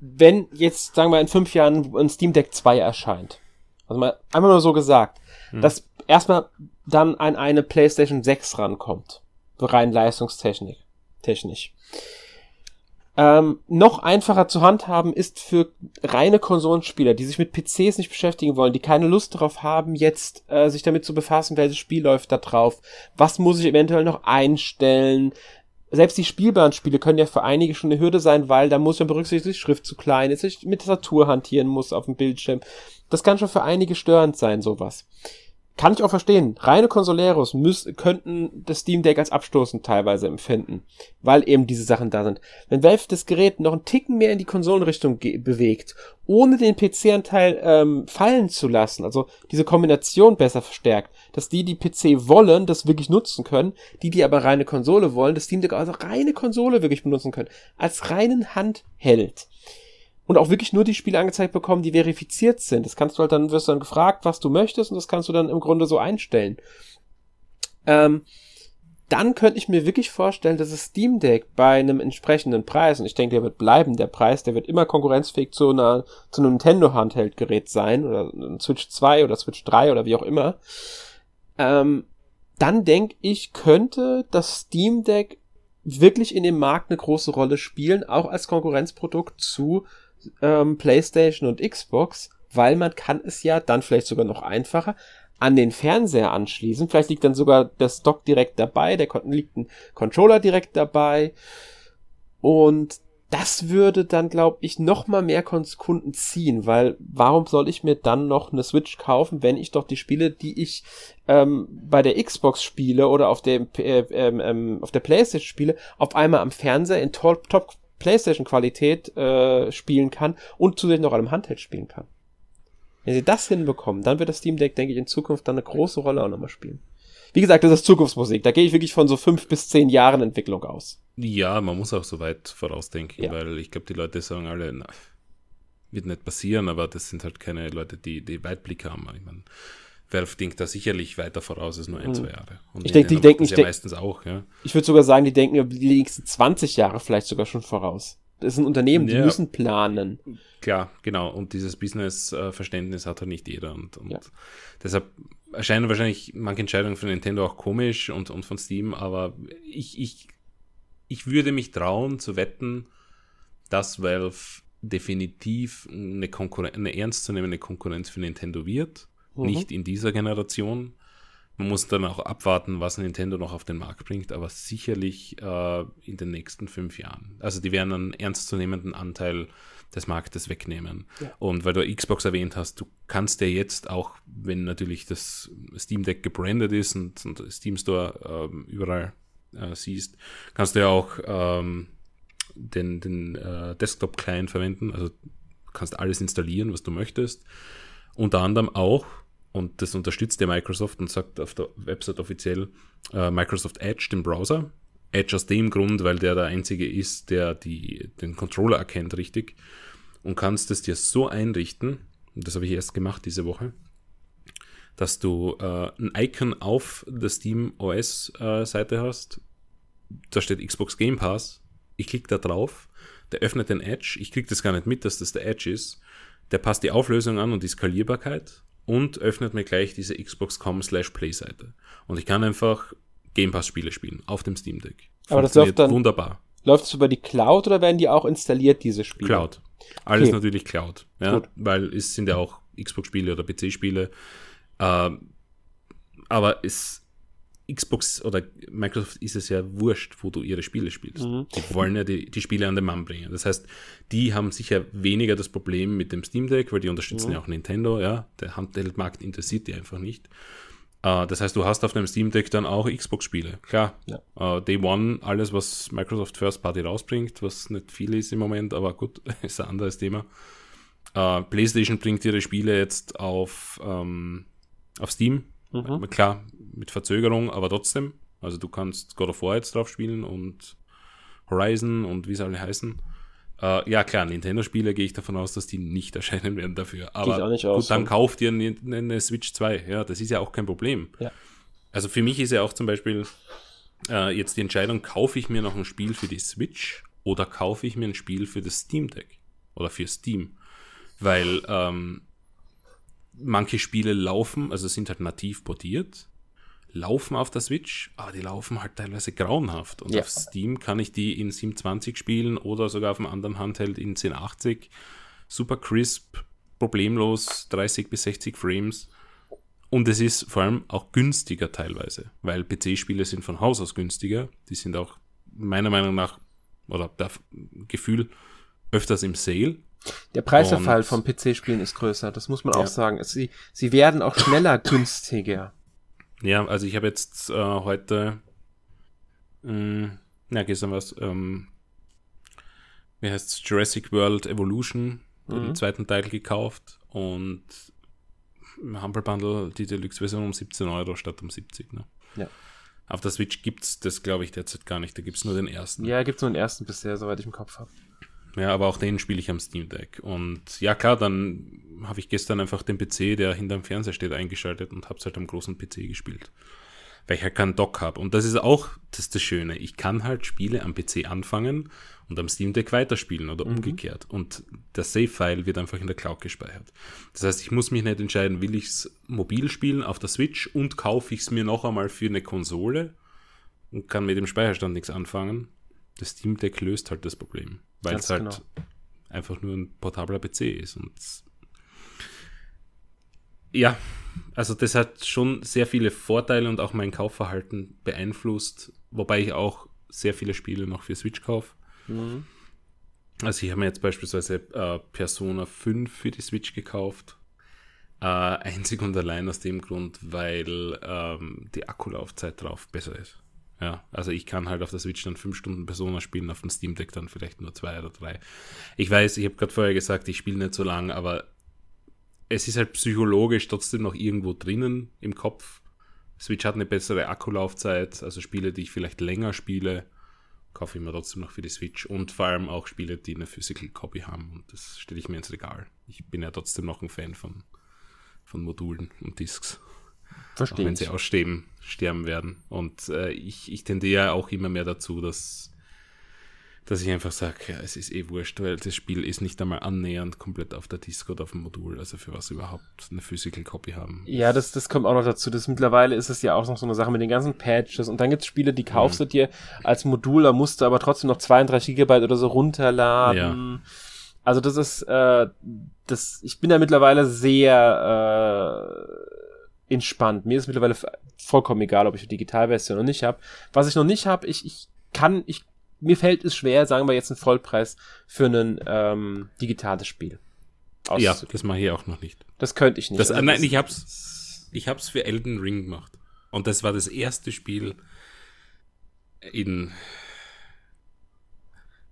wenn jetzt, sagen wir, in fünf Jahren ein Steam Deck 2 erscheint, also mal einfach nur so gesagt, hm. dass erstmal dann an eine PlayStation 6 rankommt. Rein leistungstechnisch. Technisch. Ähm, noch einfacher zu handhaben ist für reine Konsolenspieler, die sich mit PCs nicht beschäftigen wollen, die keine Lust darauf haben, jetzt äh, sich damit zu befassen, welches Spiel läuft da drauf, was muss ich eventuell noch einstellen. Selbst die spielbaren Spiele können ja für einige schon eine Hürde sein, weil da muss man berücksichtigen, dass die Schrift zu klein ist, ich mit Tastatur hantieren muss auf dem Bildschirm. Das kann schon für einige störend sein, sowas. Kann ich auch verstehen. Reine Consoleros müssen, könnten das Steam Deck als abstoßend teilweise empfinden, weil eben diese Sachen da sind. Wenn Valve das Gerät noch einen Ticken mehr in die Konsolenrichtung bewegt, ohne den PC-Anteil ähm, fallen zu lassen, also diese Kombination besser verstärkt, dass die, die PC wollen, das wirklich nutzen können, die, die aber reine Konsole wollen, das Steam Deck also reine Konsole wirklich benutzen können, als reinen Handheld und auch wirklich nur die Spiele angezeigt bekommen, die verifiziert sind. Das kannst du halt dann, wirst du dann gefragt, was du möchtest und das kannst du dann im Grunde so einstellen. Ähm, dann könnte ich mir wirklich vorstellen, dass das Steam Deck bei einem entsprechenden Preis, und ich denke, der wird bleiben, der Preis, der wird immer konkurrenzfähig zu einer, zu einem Nintendo Handheld-Gerät sein, oder ein Switch 2 oder Switch 3 oder wie auch immer. Ähm, dann denke ich, könnte das Steam Deck wirklich in dem Markt eine große Rolle spielen, auch als Konkurrenzprodukt zu ähm, PlayStation und Xbox, weil man kann es ja dann vielleicht sogar noch einfacher an den Fernseher anschließen. Vielleicht liegt dann sogar der Stock direkt dabei, der liegt ein Controller direkt dabei. Und das würde dann, glaube ich, noch mal mehr Kunden ziehen, weil warum soll ich mir dann noch eine Switch kaufen, wenn ich doch die Spiele, die ich ähm, bei der Xbox spiele oder auf der, äh, ähm, ähm, auf der PlayStation spiele, auf einmal am Fernseher in Top, Top PlayStation Qualität äh, spielen kann und zusätzlich noch an einem Handheld spielen kann. Wenn sie das hinbekommen, dann wird das Steam Deck, denke ich, in Zukunft dann eine große Rolle auch nochmal spielen. Wie gesagt, das ist Zukunftsmusik. Da gehe ich wirklich von so fünf bis zehn Jahren Entwicklung aus. Ja, man muss auch so weit vorausdenken, ja. weil ich glaube, die Leute sagen alle, na, wird nicht passieren, aber das sind halt keine Leute, die, die Weitblick haben. Ich meine, Valve denkt da sicherlich weiter voraus als nur ein, mhm. zwei Jahre. Und ich denke, die denken, ich ja meistens auch, ja. Ich würde sogar sagen, die denken über die nächsten 20 Jahre vielleicht sogar schon voraus. Das ist ein Unternehmen, die ja. müssen planen. Klar, genau. Und dieses Business-Verständnis hat halt nicht jeder. Und, und ja. deshalb erscheinen wahrscheinlich manche Entscheidungen von Nintendo auch komisch und, und von Steam, aber ich, ich, ich würde mich trauen zu wetten, dass Valve definitiv eine, Konkurren eine ernstzunehmende Konkurrenz für Nintendo wird. Mhm. Nicht in dieser Generation. Man muss dann auch abwarten, was Nintendo noch auf den Markt bringt, aber sicherlich äh, in den nächsten fünf Jahren. Also die werden einen ernstzunehmenden Anteil des Marktes wegnehmen. Ja. Und weil du Xbox erwähnt hast, du kannst ja jetzt auch, wenn natürlich das Steam Deck gebrandet ist und, und Steam Store ähm, überall äh, siehst, kannst du ja auch ähm, den, den äh, Desktop-Client verwenden. Also kannst alles installieren, was du möchtest. Unter anderem auch, und das unterstützt ja Microsoft und sagt auf der Website offiziell äh, Microsoft Edge, den Browser. Edge aus dem Grund, weil der der einzige ist, der die, den Controller erkennt richtig und kannst es dir so einrichten, und das habe ich erst gemacht diese Woche, dass du äh, ein Icon auf der Steam OS äh, Seite hast. Da steht Xbox Game Pass. Ich klicke da drauf, der öffnet den Edge. Ich kriege das gar nicht mit, dass das der Edge ist. Der passt die Auflösung an und die Skalierbarkeit und öffnet mir gleich diese Xbox.com slash Play Seite. Und ich kann einfach Game Pass Spiele spielen auf dem Steam Deck. Aber das läuft dann wunderbar. Läuft es über die Cloud oder werden die auch installiert, diese Spiele? Cloud. Alles okay. natürlich Cloud. Ja, Gut. weil es sind ja auch Xbox-Spiele oder PC-Spiele. Äh, aber es Xbox oder Microsoft ist es ja wurscht, wo du ihre Spiele spielst. Mhm. Die wollen ja die, die Spiele an den Mann bringen. Das heißt, die haben sicher weniger das Problem mit dem Steam Deck, weil die unterstützen mhm. ja auch Nintendo, ja. Der Handheldmarkt interessiert die einfach nicht. Uh, das heißt, du hast auf dem Steam Deck dann auch Xbox-Spiele. Klar, ja. uh, Day One, alles, was Microsoft First Party rausbringt, was nicht viel ist im Moment, aber gut, ist ein anderes Thema. Uh, PlayStation bringt ihre Spiele jetzt auf, um, ähm, auf Steam. Mhm. Klar, mit Verzögerung, aber trotzdem. Also du kannst God of War jetzt drauf spielen und Horizon und wie sie alle heißen. Uh, ja, klar, Nintendo-Spiele gehe ich davon aus, dass die nicht erscheinen werden dafür. Aber gut, aus, dann kauft ihr eine, eine, Switch 2. Ja, das ist ja auch kein Problem. Ja. Also für mich ist ja auch zum Beispiel uh, jetzt die Entscheidung, kaufe ich mir noch ein Spiel für die Switch oder kaufe ich mir ein Spiel für das Steam Deck oder für Steam. Weil ähm, manche Spiele laufen, also sind halt nativ portiert laufen auf der Switch, aber die laufen halt teilweise grauenhaft. Und ja. auf Steam kann ich die in 720 spielen oder sogar auf einem anderen Handheld in 1080. Super crisp, problemlos, 30 bis 60 Frames. Und es ist vor allem auch günstiger teilweise, weil PC-Spiele sind von Haus aus günstiger. Die sind auch meiner Meinung nach, oder der Gefühl, öfters im Sale. Der Preisverfall von PC-Spielen ist größer, das muss man ja. auch sagen. Sie, sie werden auch schneller günstiger. Ja, also ich habe jetzt äh, heute, mh, hm, na, gestern was, ähm, wie heißt Jurassic World Evolution, mhm. den zweiten Teil gekauft und im Humble Bundle die Deluxe-Version um 17 Euro statt um 70. Ne? Ja. Auf der Switch gibt es das, glaube ich, derzeit gar nicht. Da gibt es nur den ersten. Ja, gibt es nur den ersten bisher, soweit ich im Kopf habe. Ja, aber auch den spiele ich am Steam Deck. Und ja, klar, dann habe ich gestern einfach den PC, der hinterm Fernseher steht, eingeschaltet und habe es halt am großen PC gespielt. Weil ich halt keinen Dock habe. Und das ist auch das, ist das Schöne. Ich kann halt Spiele am PC anfangen und am Steam Deck weiterspielen oder mhm. umgekehrt. Und der Save-File wird einfach in der Cloud gespeichert. Das heißt, ich muss mich nicht entscheiden, will ich es mobil spielen auf der Switch und kaufe ich es mir noch einmal für eine Konsole und kann mit dem Speicherstand nichts anfangen. Das Steam Deck löst halt das Problem weil es halt genau. einfach nur ein portabler PC ist. Und ja, also das hat schon sehr viele Vorteile und auch mein Kaufverhalten beeinflusst, wobei ich auch sehr viele Spiele noch für Switch kaufe. Mhm. Also ich habe mir jetzt beispielsweise äh, Persona 5 für die Switch gekauft. Äh, einzig und allein aus dem Grund, weil ähm, die Akkulaufzeit drauf besser ist. Ja, also ich kann halt auf der Switch dann fünf Stunden Persona spielen, auf dem Steam Deck dann vielleicht nur zwei oder drei. Ich weiß, ich habe gerade vorher gesagt, ich spiele nicht so lang, aber es ist halt psychologisch trotzdem noch irgendwo drinnen im Kopf. Switch hat eine bessere Akkulaufzeit, also Spiele, die ich vielleicht länger spiele, kaufe ich mir trotzdem noch für die Switch und vor allem auch Spiele, die eine Physical Copy haben und das stelle ich mir ins Regal. Ich bin ja trotzdem noch ein Fan von, von Modulen und Discs. Verstehe. Auch wenn sie aussterben sterben werden. Und äh, ich, ich tendiere auch immer mehr dazu, dass, dass ich einfach sage, ja, es ist eh wurscht, weil das Spiel ist nicht einmal annähernd komplett auf der Disc oder auf dem Modul, also für was überhaupt eine Physical Copy haben. Ja, das, das kommt auch noch dazu. Das mittlerweile ist es ja auch noch so eine Sache mit den ganzen Patches und dann gibt es Spiele, die kaufst mhm. du dir als Modul, da musst du aber trotzdem noch 32 Gigabyte oder so runterladen. Ja. Also das ist, äh, das, ich bin da mittlerweile sehr äh, entspannt. Mir ist mittlerweile vollkommen egal, ob ich eine Digitalversion oder nicht habe. Was ich noch nicht habe, ich, ich kann, ich, mir fällt es schwer, sagen wir jetzt einen Vollpreis für ein ähm, digitales Spiel. Aus ja, das mache ich auch noch nicht. Das könnte ich nicht. Das, also, nein, ich hab's, ich hab's für Elden Ring gemacht. Und das war das erste Spiel in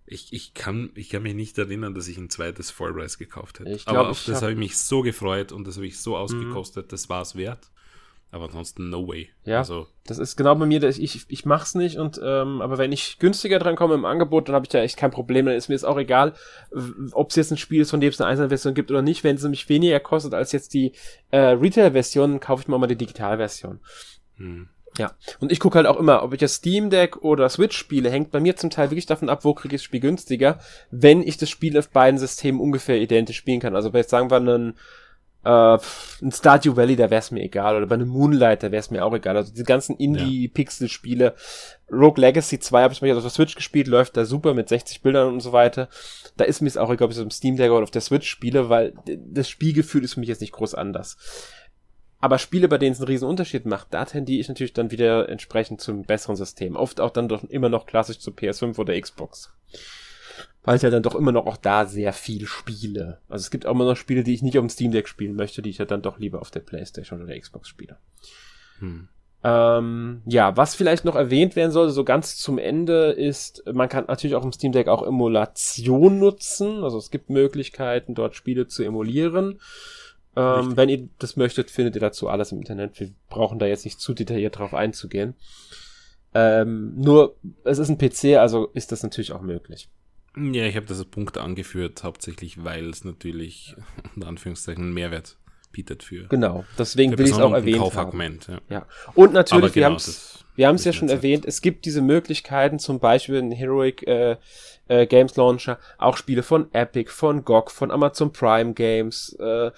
ich, ich, kann, ich kann mich nicht erinnern, dass ich ein zweites Vollpreis gekauft hätte. Glaub, Aber auf das habe ich mich so gefreut und das habe ich so mhm. ausgekostet, mhm. das war es wert. Aber ansonsten no way. Ja, also, das ist genau bei mir, dass ich, ich mach's nicht und ähm, aber wenn ich günstiger dran komme im Angebot, dann habe ich da echt kein Problem. Dann ist mir es auch egal, ob es jetzt ein Spiel ist, von dem es eine einzelne Version gibt oder nicht. Wenn es nämlich weniger kostet als jetzt die äh, Retail-Version, kaufe ich mir mal die Digital-Version. Hm. Ja, und ich gucke halt auch immer, ob ich das Steam Deck oder Switch spiele, hängt bei mir zum Teil wirklich davon ab, wo kriege ich das Spiel günstiger, wenn ich das Spiel auf beiden Systemen ungefähr identisch spielen kann. Also jetzt sagen wir einen, äh, ein Stardew Valley, da wäre es mir egal, oder bei einem Moonlight, da wäre es mir auch egal. Also die ganzen Indie-Pixel-Spiele, Rogue Legacy 2 habe ich mal auf der Switch gespielt, läuft da super mit 60 Bildern und so weiter. Da ist mir es auch egal, ob ich es auf dem Steam Deck oder auf der Switch spiele, weil das Spielgefühl ist für mich jetzt nicht groß anders. Aber Spiele, bei denen es einen riesen Unterschied macht, da tendiere ich natürlich dann wieder entsprechend zum besseren System. Oft auch dann doch immer noch klassisch zu PS5 oder Xbox. Weil ich ja dann doch immer noch auch da sehr viel spiele. Also es gibt auch immer noch Spiele, die ich nicht auf dem Steam Deck spielen möchte, die ich ja dann doch lieber auf der Playstation oder der Xbox spiele. Hm. Ähm, ja, was vielleicht noch erwähnt werden sollte, so ganz zum Ende, ist, man kann natürlich auch im Steam Deck auch Emulation nutzen. Also es gibt Möglichkeiten, dort Spiele zu emulieren. Ähm, wenn ihr das möchtet, findet ihr dazu alles im Internet. Wir brauchen da jetzt nicht zu detailliert drauf einzugehen. Ähm, nur, es ist ein PC, also ist das natürlich auch möglich. Ja, ich habe das Punkt angeführt, hauptsächlich, weil es natürlich unter Anführungszeichen Mehrwert bietet für. Genau, deswegen will ich es auch erwähnen. Kaufargument, ja. ja. Und natürlich, genau, wir haben es wir haben es ja schon erwähnt, es gibt diese Möglichkeiten, zum Beispiel in Heroic äh, äh, Games Launcher, auch Spiele von Epic, von GOG, von Amazon Prime Games, äh,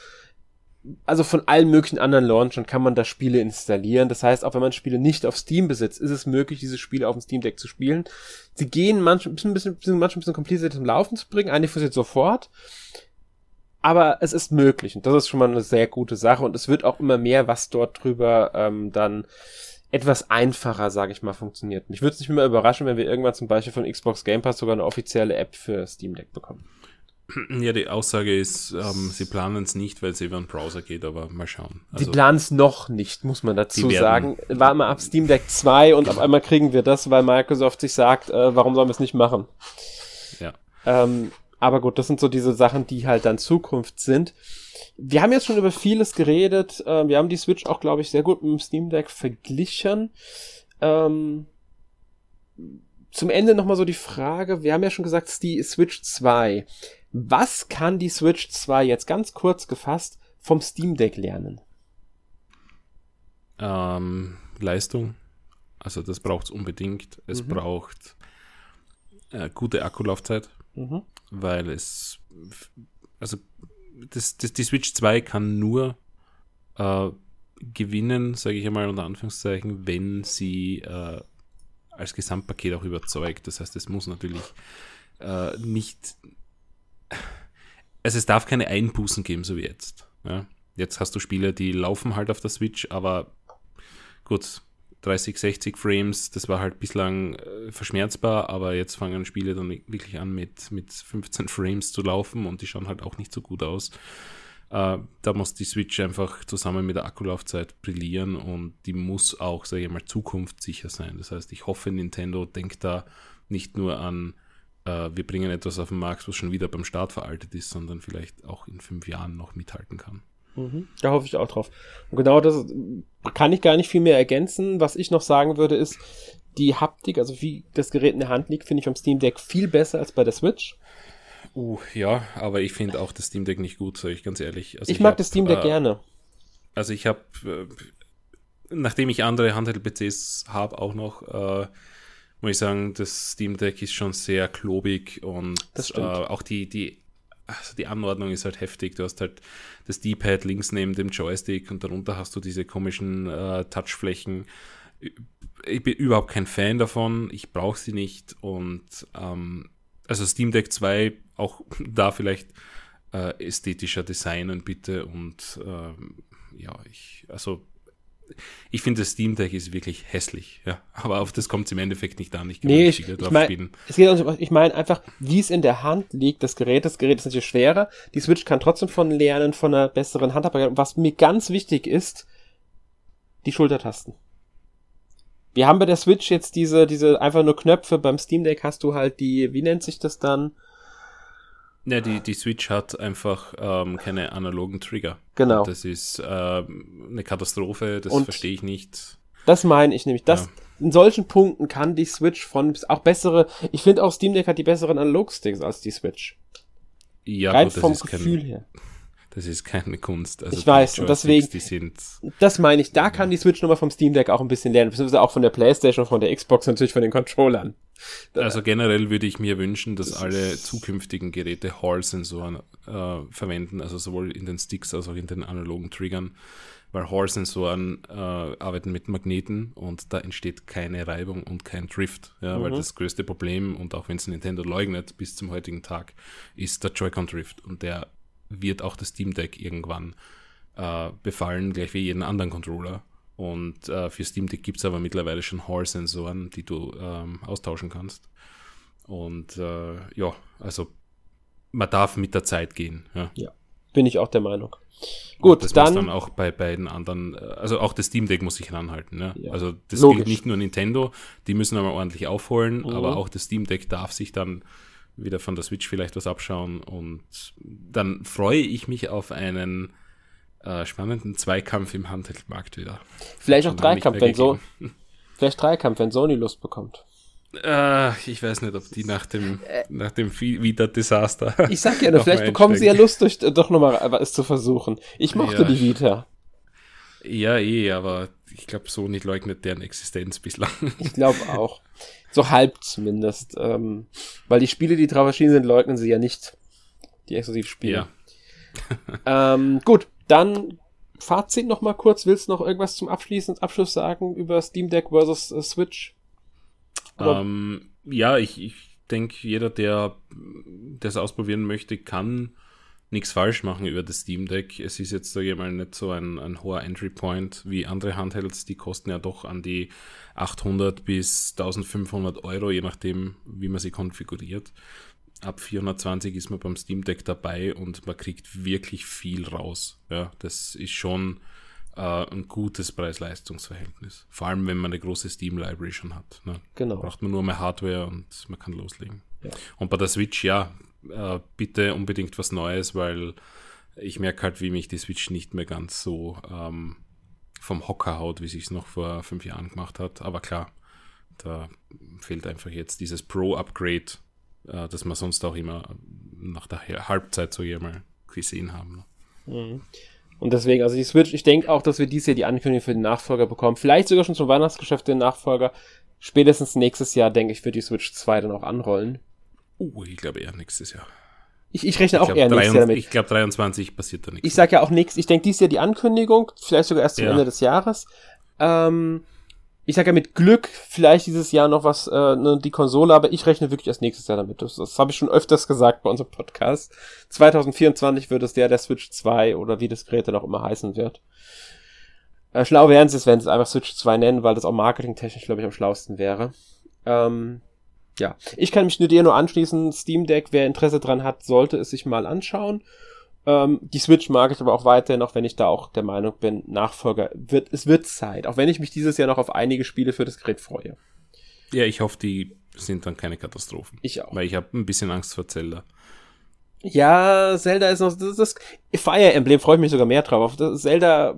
also von allen möglichen anderen Launchern kann man da Spiele installieren. Das heißt, auch wenn man Spiele nicht auf Steam besitzt, ist es möglich, diese Spiele auf dem Steam Deck zu spielen. Sie gehen manchmal ein bisschen, bisschen, manchmal ein bisschen kompliziert zum Laufen zu bringen. Eigentlich funktioniert sofort. Aber es ist möglich und das ist schon mal eine sehr gute Sache und es wird auch immer mehr, was dort drüber ähm, dann etwas einfacher, sage ich mal, funktioniert. Mich würde es nicht mehr überraschen, wenn wir irgendwann zum Beispiel von Xbox Game Pass sogar eine offizielle App für Steam Deck bekommen. Ja, die Aussage ist, ähm, sie planen es nicht, weil es über einen Browser geht, aber mal schauen. Also, die planen es noch nicht, muss man dazu sagen. War mal ab Steam Deck 2 und auf einmal kriegen wir das, weil Microsoft sich sagt, äh, warum sollen wir es nicht machen? Ja. Ähm, aber gut, das sind so diese Sachen, die halt dann Zukunft sind. Wir haben jetzt schon über vieles geredet. Äh, wir haben die Switch auch, glaube ich, sehr gut mit dem Steam Deck verglichen. Ähm, zum Ende nochmal so die Frage, wir haben ja schon gesagt, die Switch 2. Was kann die Switch 2 jetzt ganz kurz gefasst vom Steam Deck lernen? Ähm, Leistung. Also das braucht es unbedingt. Es mhm. braucht äh, gute Akkulaufzeit, mhm. weil es also das, das, die Switch 2 kann nur äh, gewinnen, sage ich einmal unter Anführungszeichen, wenn sie äh, als Gesamtpaket auch überzeugt. Das heißt, es muss natürlich äh, nicht also es darf keine Einbußen geben, so wie jetzt. Ja? jetzt hast du Spiele, die laufen halt auf der Switch, aber gut, 30, 60 Frames, das war halt bislang äh, verschmerzbar, aber jetzt fangen Spiele dann wirklich an mit, mit 15 Frames zu laufen und die schauen halt auch nicht so gut aus. Äh, da muss die Switch einfach zusammen mit der Akkulaufzeit brillieren und die muss auch, sage ich mal, zukunftssicher sein. Das heißt, ich hoffe, Nintendo denkt da nicht nur an, äh, wir bringen etwas auf den Markt, was schon wieder beim Start veraltet ist, sondern vielleicht auch in fünf Jahren noch mithalten kann. Mhm. Da hoffe ich auch drauf. Und genau das kann ich gar nicht viel mehr ergänzen. Was ich noch sagen würde, ist, die Haptik, also wie das Gerät in der Hand liegt, finde ich am Steam Deck viel besser als bei der Switch. Uh, ja, aber ich finde auch das Steam Deck nicht gut, sage ich ganz ehrlich. Also ich, ich, mag hab, das Steam Deck äh, gerne. Also ich habe, äh, nachdem ich andere Handheld-PCs habe, auch noch, äh, muss ich sagen, das Steam Deck ist schon sehr klobig und äh, auch die, die also die Anordnung ist halt heftig. Du hast halt das D-Pad links neben dem Joystick und darunter hast du diese komischen äh, Touchflächen. Ich bin überhaupt kein Fan davon. Ich brauche sie nicht. Und ähm, also Steam Deck 2 auch da vielleicht äh, ästhetischer designen bitte. Und ähm, ja, ich, also ich finde, das Steam Deck ist wirklich hässlich, ja. Aber auf das kommt es im Endeffekt nicht an. Ich kann nee, ich, ich mein, es geht also, ich meine einfach, wie es in der Hand liegt, das Gerät. Das Gerät ist natürlich schwerer. Die Switch kann trotzdem von lernen, von einer besseren Handhabbarkeit. Was mir ganz wichtig ist, die Schultertasten. Wir haben bei der Switch jetzt diese, diese einfach nur Knöpfe. Beim Steam Deck hast du halt die, wie nennt sich das dann? Ja, die, die Switch hat einfach ähm, keine analogen Trigger. Genau. Und das ist ähm, eine Katastrophe, das verstehe ich nicht. Das meine ich nämlich. Das, ja. In solchen Punkten kann die Switch von auch bessere, ich finde auch Steam Deck hat die besseren Analogsticks als die Switch. Ja, Rein gut, vom Gefühl kein, her. Das ist keine Kunst. Also ich weiß, und deswegen, die sind, das meine ich, da ja. kann die Switch nochmal vom Steam Deck auch ein bisschen lernen, beziehungsweise auch von der Playstation, von der Xbox, natürlich von den Controllern. Also generell würde ich mir wünschen, dass alle zukünftigen Geräte Hall-Sensoren äh, verwenden, also sowohl in den Sticks als auch in den analogen Triggern, weil Hall-Sensoren äh, arbeiten mit Magneten und da entsteht keine Reibung und kein Drift, ja, mhm. weil das größte Problem, und auch wenn es Nintendo leugnet bis zum heutigen Tag, ist der Joy-Con-Drift und der wird auch das Steam Deck irgendwann äh, befallen, gleich wie jeden anderen Controller. Und äh, für Steam Deck gibt es aber mittlerweile schon Hall-Sensoren, die du ähm, austauschen kannst. Und äh, ja, also man darf mit der Zeit gehen. Ja, ja bin ich auch der Meinung. Gut, das dann, dann auch bei beiden anderen, äh, also auch das Steam Deck muss sich ranhalten. Ne? Ja, also das logisch. gilt nicht nur Nintendo, die müssen aber ordentlich aufholen, mhm. aber auch das Steam Deck darf sich dann wieder von der Switch vielleicht was abschauen und dann freue ich mich auf einen äh, spannenden Zweikampf im Handheldmarkt wieder. Vielleicht auch Dreikampf, wenn so. Vielleicht Dreikampf, wenn Sony Lust bekommt. Äh, ich weiß nicht, ob die nach dem, äh, nach dem Vita-Desaster. Ich sag ja, vielleicht bekommen sie ja Lust, durch, doch nochmal es zu versuchen. Ich mochte ja. die Vita. Ja, eh, aber ich glaube, Sony leugnet deren Existenz bislang. Ich glaube auch. So halb zumindest. Ähm, weil die Spiele, die drauf erschienen sind, leugnen sie ja nicht. Die Exklusivspiele. Ja. ähm, gut, dann Fazit noch mal kurz. Willst du noch irgendwas zum Abschließen, Abschluss sagen über Steam Deck versus äh, Switch? Ähm, ja, ich, ich denke, jeder, der das ausprobieren möchte, kann nichts falsch machen über das Steam Deck. Es ist jetzt, sage ich mal, nicht so ein, ein hoher Entry Point wie andere Handhelds. Die kosten ja doch an die 800 bis 1500 Euro, je nachdem, wie man sie konfiguriert ab 420 ist man beim Steam Deck dabei und man kriegt wirklich viel raus. Ja, das ist schon äh, ein gutes Preis-Leistungs-Verhältnis. Vor allem, wenn man eine große Steam-Library schon hat. Ne? Genau. Braucht man nur mehr Hardware und man kann loslegen. Ja. Und bei der Switch, ja, äh, bitte unbedingt was Neues, weil ich merke halt, wie mich die Switch nicht mehr ganz so ähm, vom Hocker haut, wie sich es noch vor fünf Jahren gemacht hat. Aber klar, da fehlt einfach jetzt dieses Pro-Upgrade äh, das wir sonst auch immer nach der Halbzeit so mal gesehen haben. Ne? Mhm. Und deswegen, also die Switch, ich denke auch, dass wir dieses Jahr die Ankündigung für den Nachfolger bekommen. Vielleicht sogar schon zum Weihnachtsgeschäft den Nachfolger. Spätestens nächstes Jahr, denke ich, wird die Switch 2 dann auch anrollen. Uh, ich glaube eher nächstes Jahr. Ich, ich rechne auch ich eher nächstes Jahr damit. Ich glaube, 23 passiert da nichts. Ich sage ja auch nichts. Ich denke, dieses Jahr die Ankündigung, vielleicht sogar erst zum ja. Ende des Jahres. Ähm, ich sage ja mit Glück vielleicht dieses Jahr noch was, äh, ne, die Konsole, aber ich rechne wirklich erst nächstes Jahr damit. Das, das habe ich schon öfters gesagt bei unserem Podcast. 2024 wird es der der Switch 2 oder wie das Gerät dann auch immer heißen wird. Äh, schlau wären sie es, wenn sie es einfach Switch 2 nennen, weil das auch marketingtechnisch, glaube ich, am schlausten wäre. Ähm, ja, ich kann mich nur dir nur anschließen. Steam Deck, wer Interesse dran hat, sollte es sich mal anschauen. Ähm, die Switch mag ich aber auch weiterhin, auch wenn ich da auch der Meinung bin, Nachfolger wird, es wird Zeit. Auch wenn ich mich dieses Jahr noch auf einige Spiele für das Gerät freue. Ja, ich hoffe, die sind dann keine Katastrophen. Ich auch. Weil ich habe ein bisschen Angst vor Zelda. Ja, Zelda ist noch, das, das Fire Emblem freue ich mich sogar mehr drauf. Auf Zelda,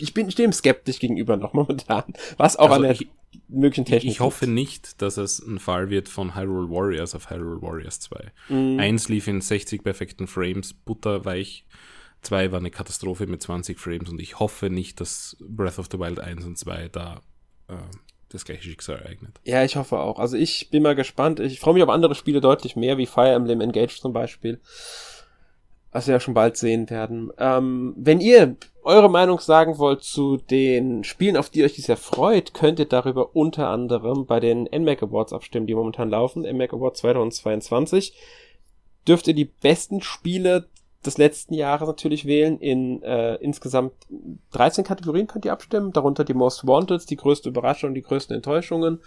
ich bin, dem skeptisch gegenüber noch momentan. Was auch also an der ich, möglichen Technik. Ich hoffe nicht, dass es ein Fall wird von Hyrule Warriors auf Hyrule Warriors 2. Mm. Eins lief in 60 perfekten Frames, butterweich. Zwei war eine Katastrophe mit 20 Frames und ich hoffe nicht, dass Breath of the Wild 1 und 2 da äh, das gleiche Schicksal ereignet. Ja, ich hoffe auch. Also ich bin mal gespannt. Ich freue mich auf andere Spiele deutlich mehr, wie Fire Emblem Engage zum Beispiel was wir ja schon bald sehen werden. Ähm, wenn ihr eure Meinung sagen wollt zu den Spielen, auf die euch dies freut, könnt ihr darüber unter anderem bei den NMAC Awards abstimmen, die momentan laufen. NMAC Awards 2022. Dürft ihr die besten Spiele des letzten Jahres natürlich wählen. In äh, insgesamt 13 Kategorien könnt ihr abstimmen, darunter die Most Wanted, die größte Überraschung, die größten Enttäuschungen.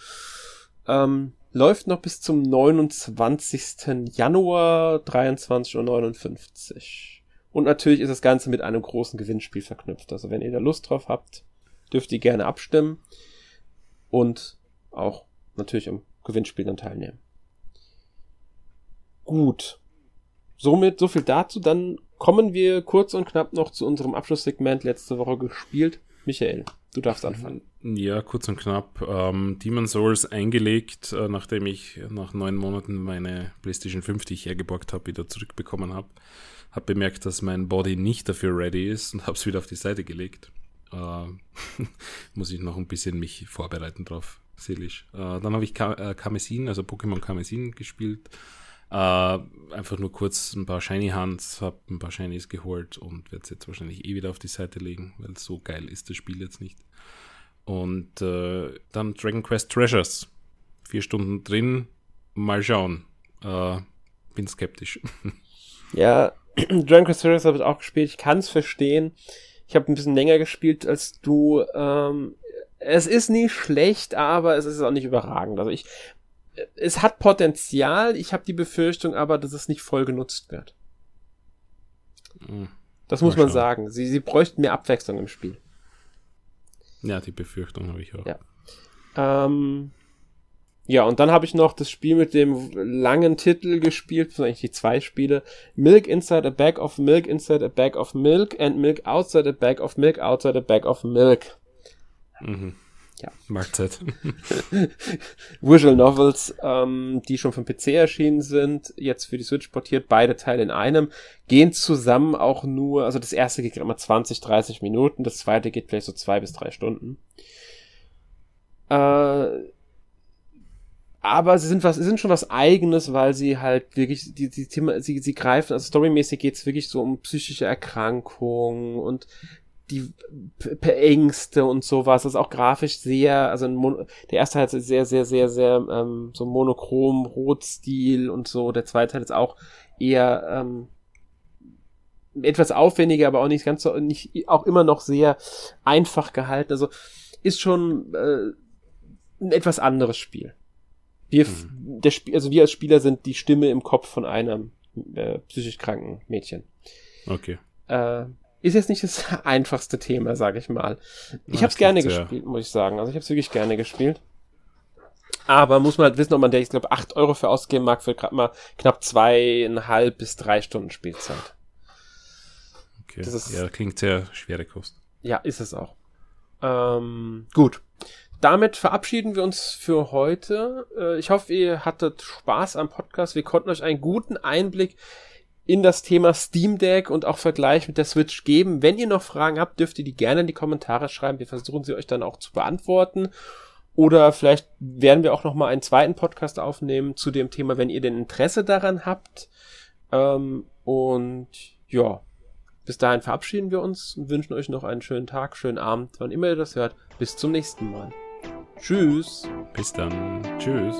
Ähm, läuft noch bis zum 29. Januar 23.59 Uhr. Und natürlich ist das Ganze mit einem großen Gewinnspiel verknüpft. Also wenn ihr da Lust drauf habt, dürft ihr gerne abstimmen und auch natürlich am Gewinnspiel dann teilnehmen. Gut. Somit so viel dazu. Dann kommen wir kurz und knapp noch zu unserem Abschlusssegment letzte Woche gespielt. Michael, du darfst anfangen. Ja, kurz und knapp. Ähm, Demon Souls eingelegt, äh, nachdem ich nach neun Monaten meine PlayStation 5, die ich hergeborgt habe, wieder zurückbekommen habe. Habe bemerkt, dass mein Body nicht dafür ready ist und habe es wieder auf die Seite gelegt. Äh, muss ich noch ein bisschen mich vorbereiten drauf, seelisch. Äh, dann habe ich Ka äh, Kamesin, also Pokémon Kamesin gespielt. Äh, einfach nur kurz ein paar Shiny Hands, habe ein paar Shinies geholt und werde es jetzt wahrscheinlich eh wieder auf die Seite legen, weil so geil ist das Spiel jetzt nicht. Und äh, dann Dragon Quest Treasures. Vier Stunden drin. Mal schauen. Äh, bin skeptisch. Ja, Dragon Quest Treasures habe ich auch gespielt. Ich kann es verstehen. Ich habe ein bisschen länger gespielt als du. Ähm, es ist nicht schlecht, aber es ist auch nicht überragend. Also ich, es hat Potenzial. Ich habe die Befürchtung aber, dass es nicht voll genutzt wird. Hm. Das muss man sagen. Sie, sie bräuchten mehr Abwechslung im Spiel. Ja, die Befürchtung habe ich auch. Ja. Ähm, ja, und dann habe ich noch das Spiel mit dem langen Titel gespielt, das sind eigentlich die zwei Spiele. Milk Inside a Bag of Milk Inside a Bag of Milk and Milk Outside a Bag of Milk Outside a Bag of Milk. Mhm. Ja. Marktzeit. Visual Novels, ähm, die schon vom PC erschienen sind, jetzt für die Switch portiert, beide Teile in einem, gehen zusammen auch nur, also das erste geht immer 20, 30 Minuten, das zweite geht vielleicht so zwei bis drei Stunden. Äh, aber sie sind was, sie sind schon was eigenes, weil sie halt wirklich, die, die Thema, sie, sie greifen, also storymäßig geht's wirklich so um psychische Erkrankungen und die Ängste und sowas. Das ist auch grafisch sehr, also der erste Teil ist sehr, sehr, sehr, sehr ähm, so monochrom, Rotstil und so. Der zweite Teil ist auch eher ähm, etwas aufwendiger, aber auch nicht ganz so, nicht auch immer noch sehr einfach gehalten. Also ist schon äh, ein etwas anderes Spiel. Wir, mhm. der Sp also wir als Spieler sind die Stimme im Kopf von einem äh, psychisch kranken Mädchen. Okay. Äh, ist jetzt nicht das einfachste Thema, sage ich mal. Ich ja, habe es gerne gespielt, muss ich sagen. Also ich habe es wirklich gerne gespielt. Aber muss man halt wissen, ob man der, ich glaube, 8 Euro für ausgeben mag, für gerade mal knapp zweieinhalb bis drei Stunden Spielzeit. Okay. Das ist, ja, klingt sehr schwere Kost. Ja, ist es auch. Ähm, gut. Damit verabschieden wir uns für heute. Äh, ich hoffe, ihr hattet Spaß am Podcast. Wir konnten euch einen guten Einblick in das Thema Steam Deck und auch Vergleich mit der Switch geben. Wenn ihr noch Fragen habt, dürft ihr die gerne in die Kommentare schreiben. Wir versuchen sie euch dann auch zu beantworten. Oder vielleicht werden wir auch noch mal einen zweiten Podcast aufnehmen zu dem Thema, wenn ihr denn Interesse daran habt. Ähm, und ja, Bis dahin verabschieden wir uns und wünschen euch noch einen schönen Tag, schönen Abend, wann immer ihr das hört. Bis zum nächsten Mal. Tschüss. Bis dann. Tschüss.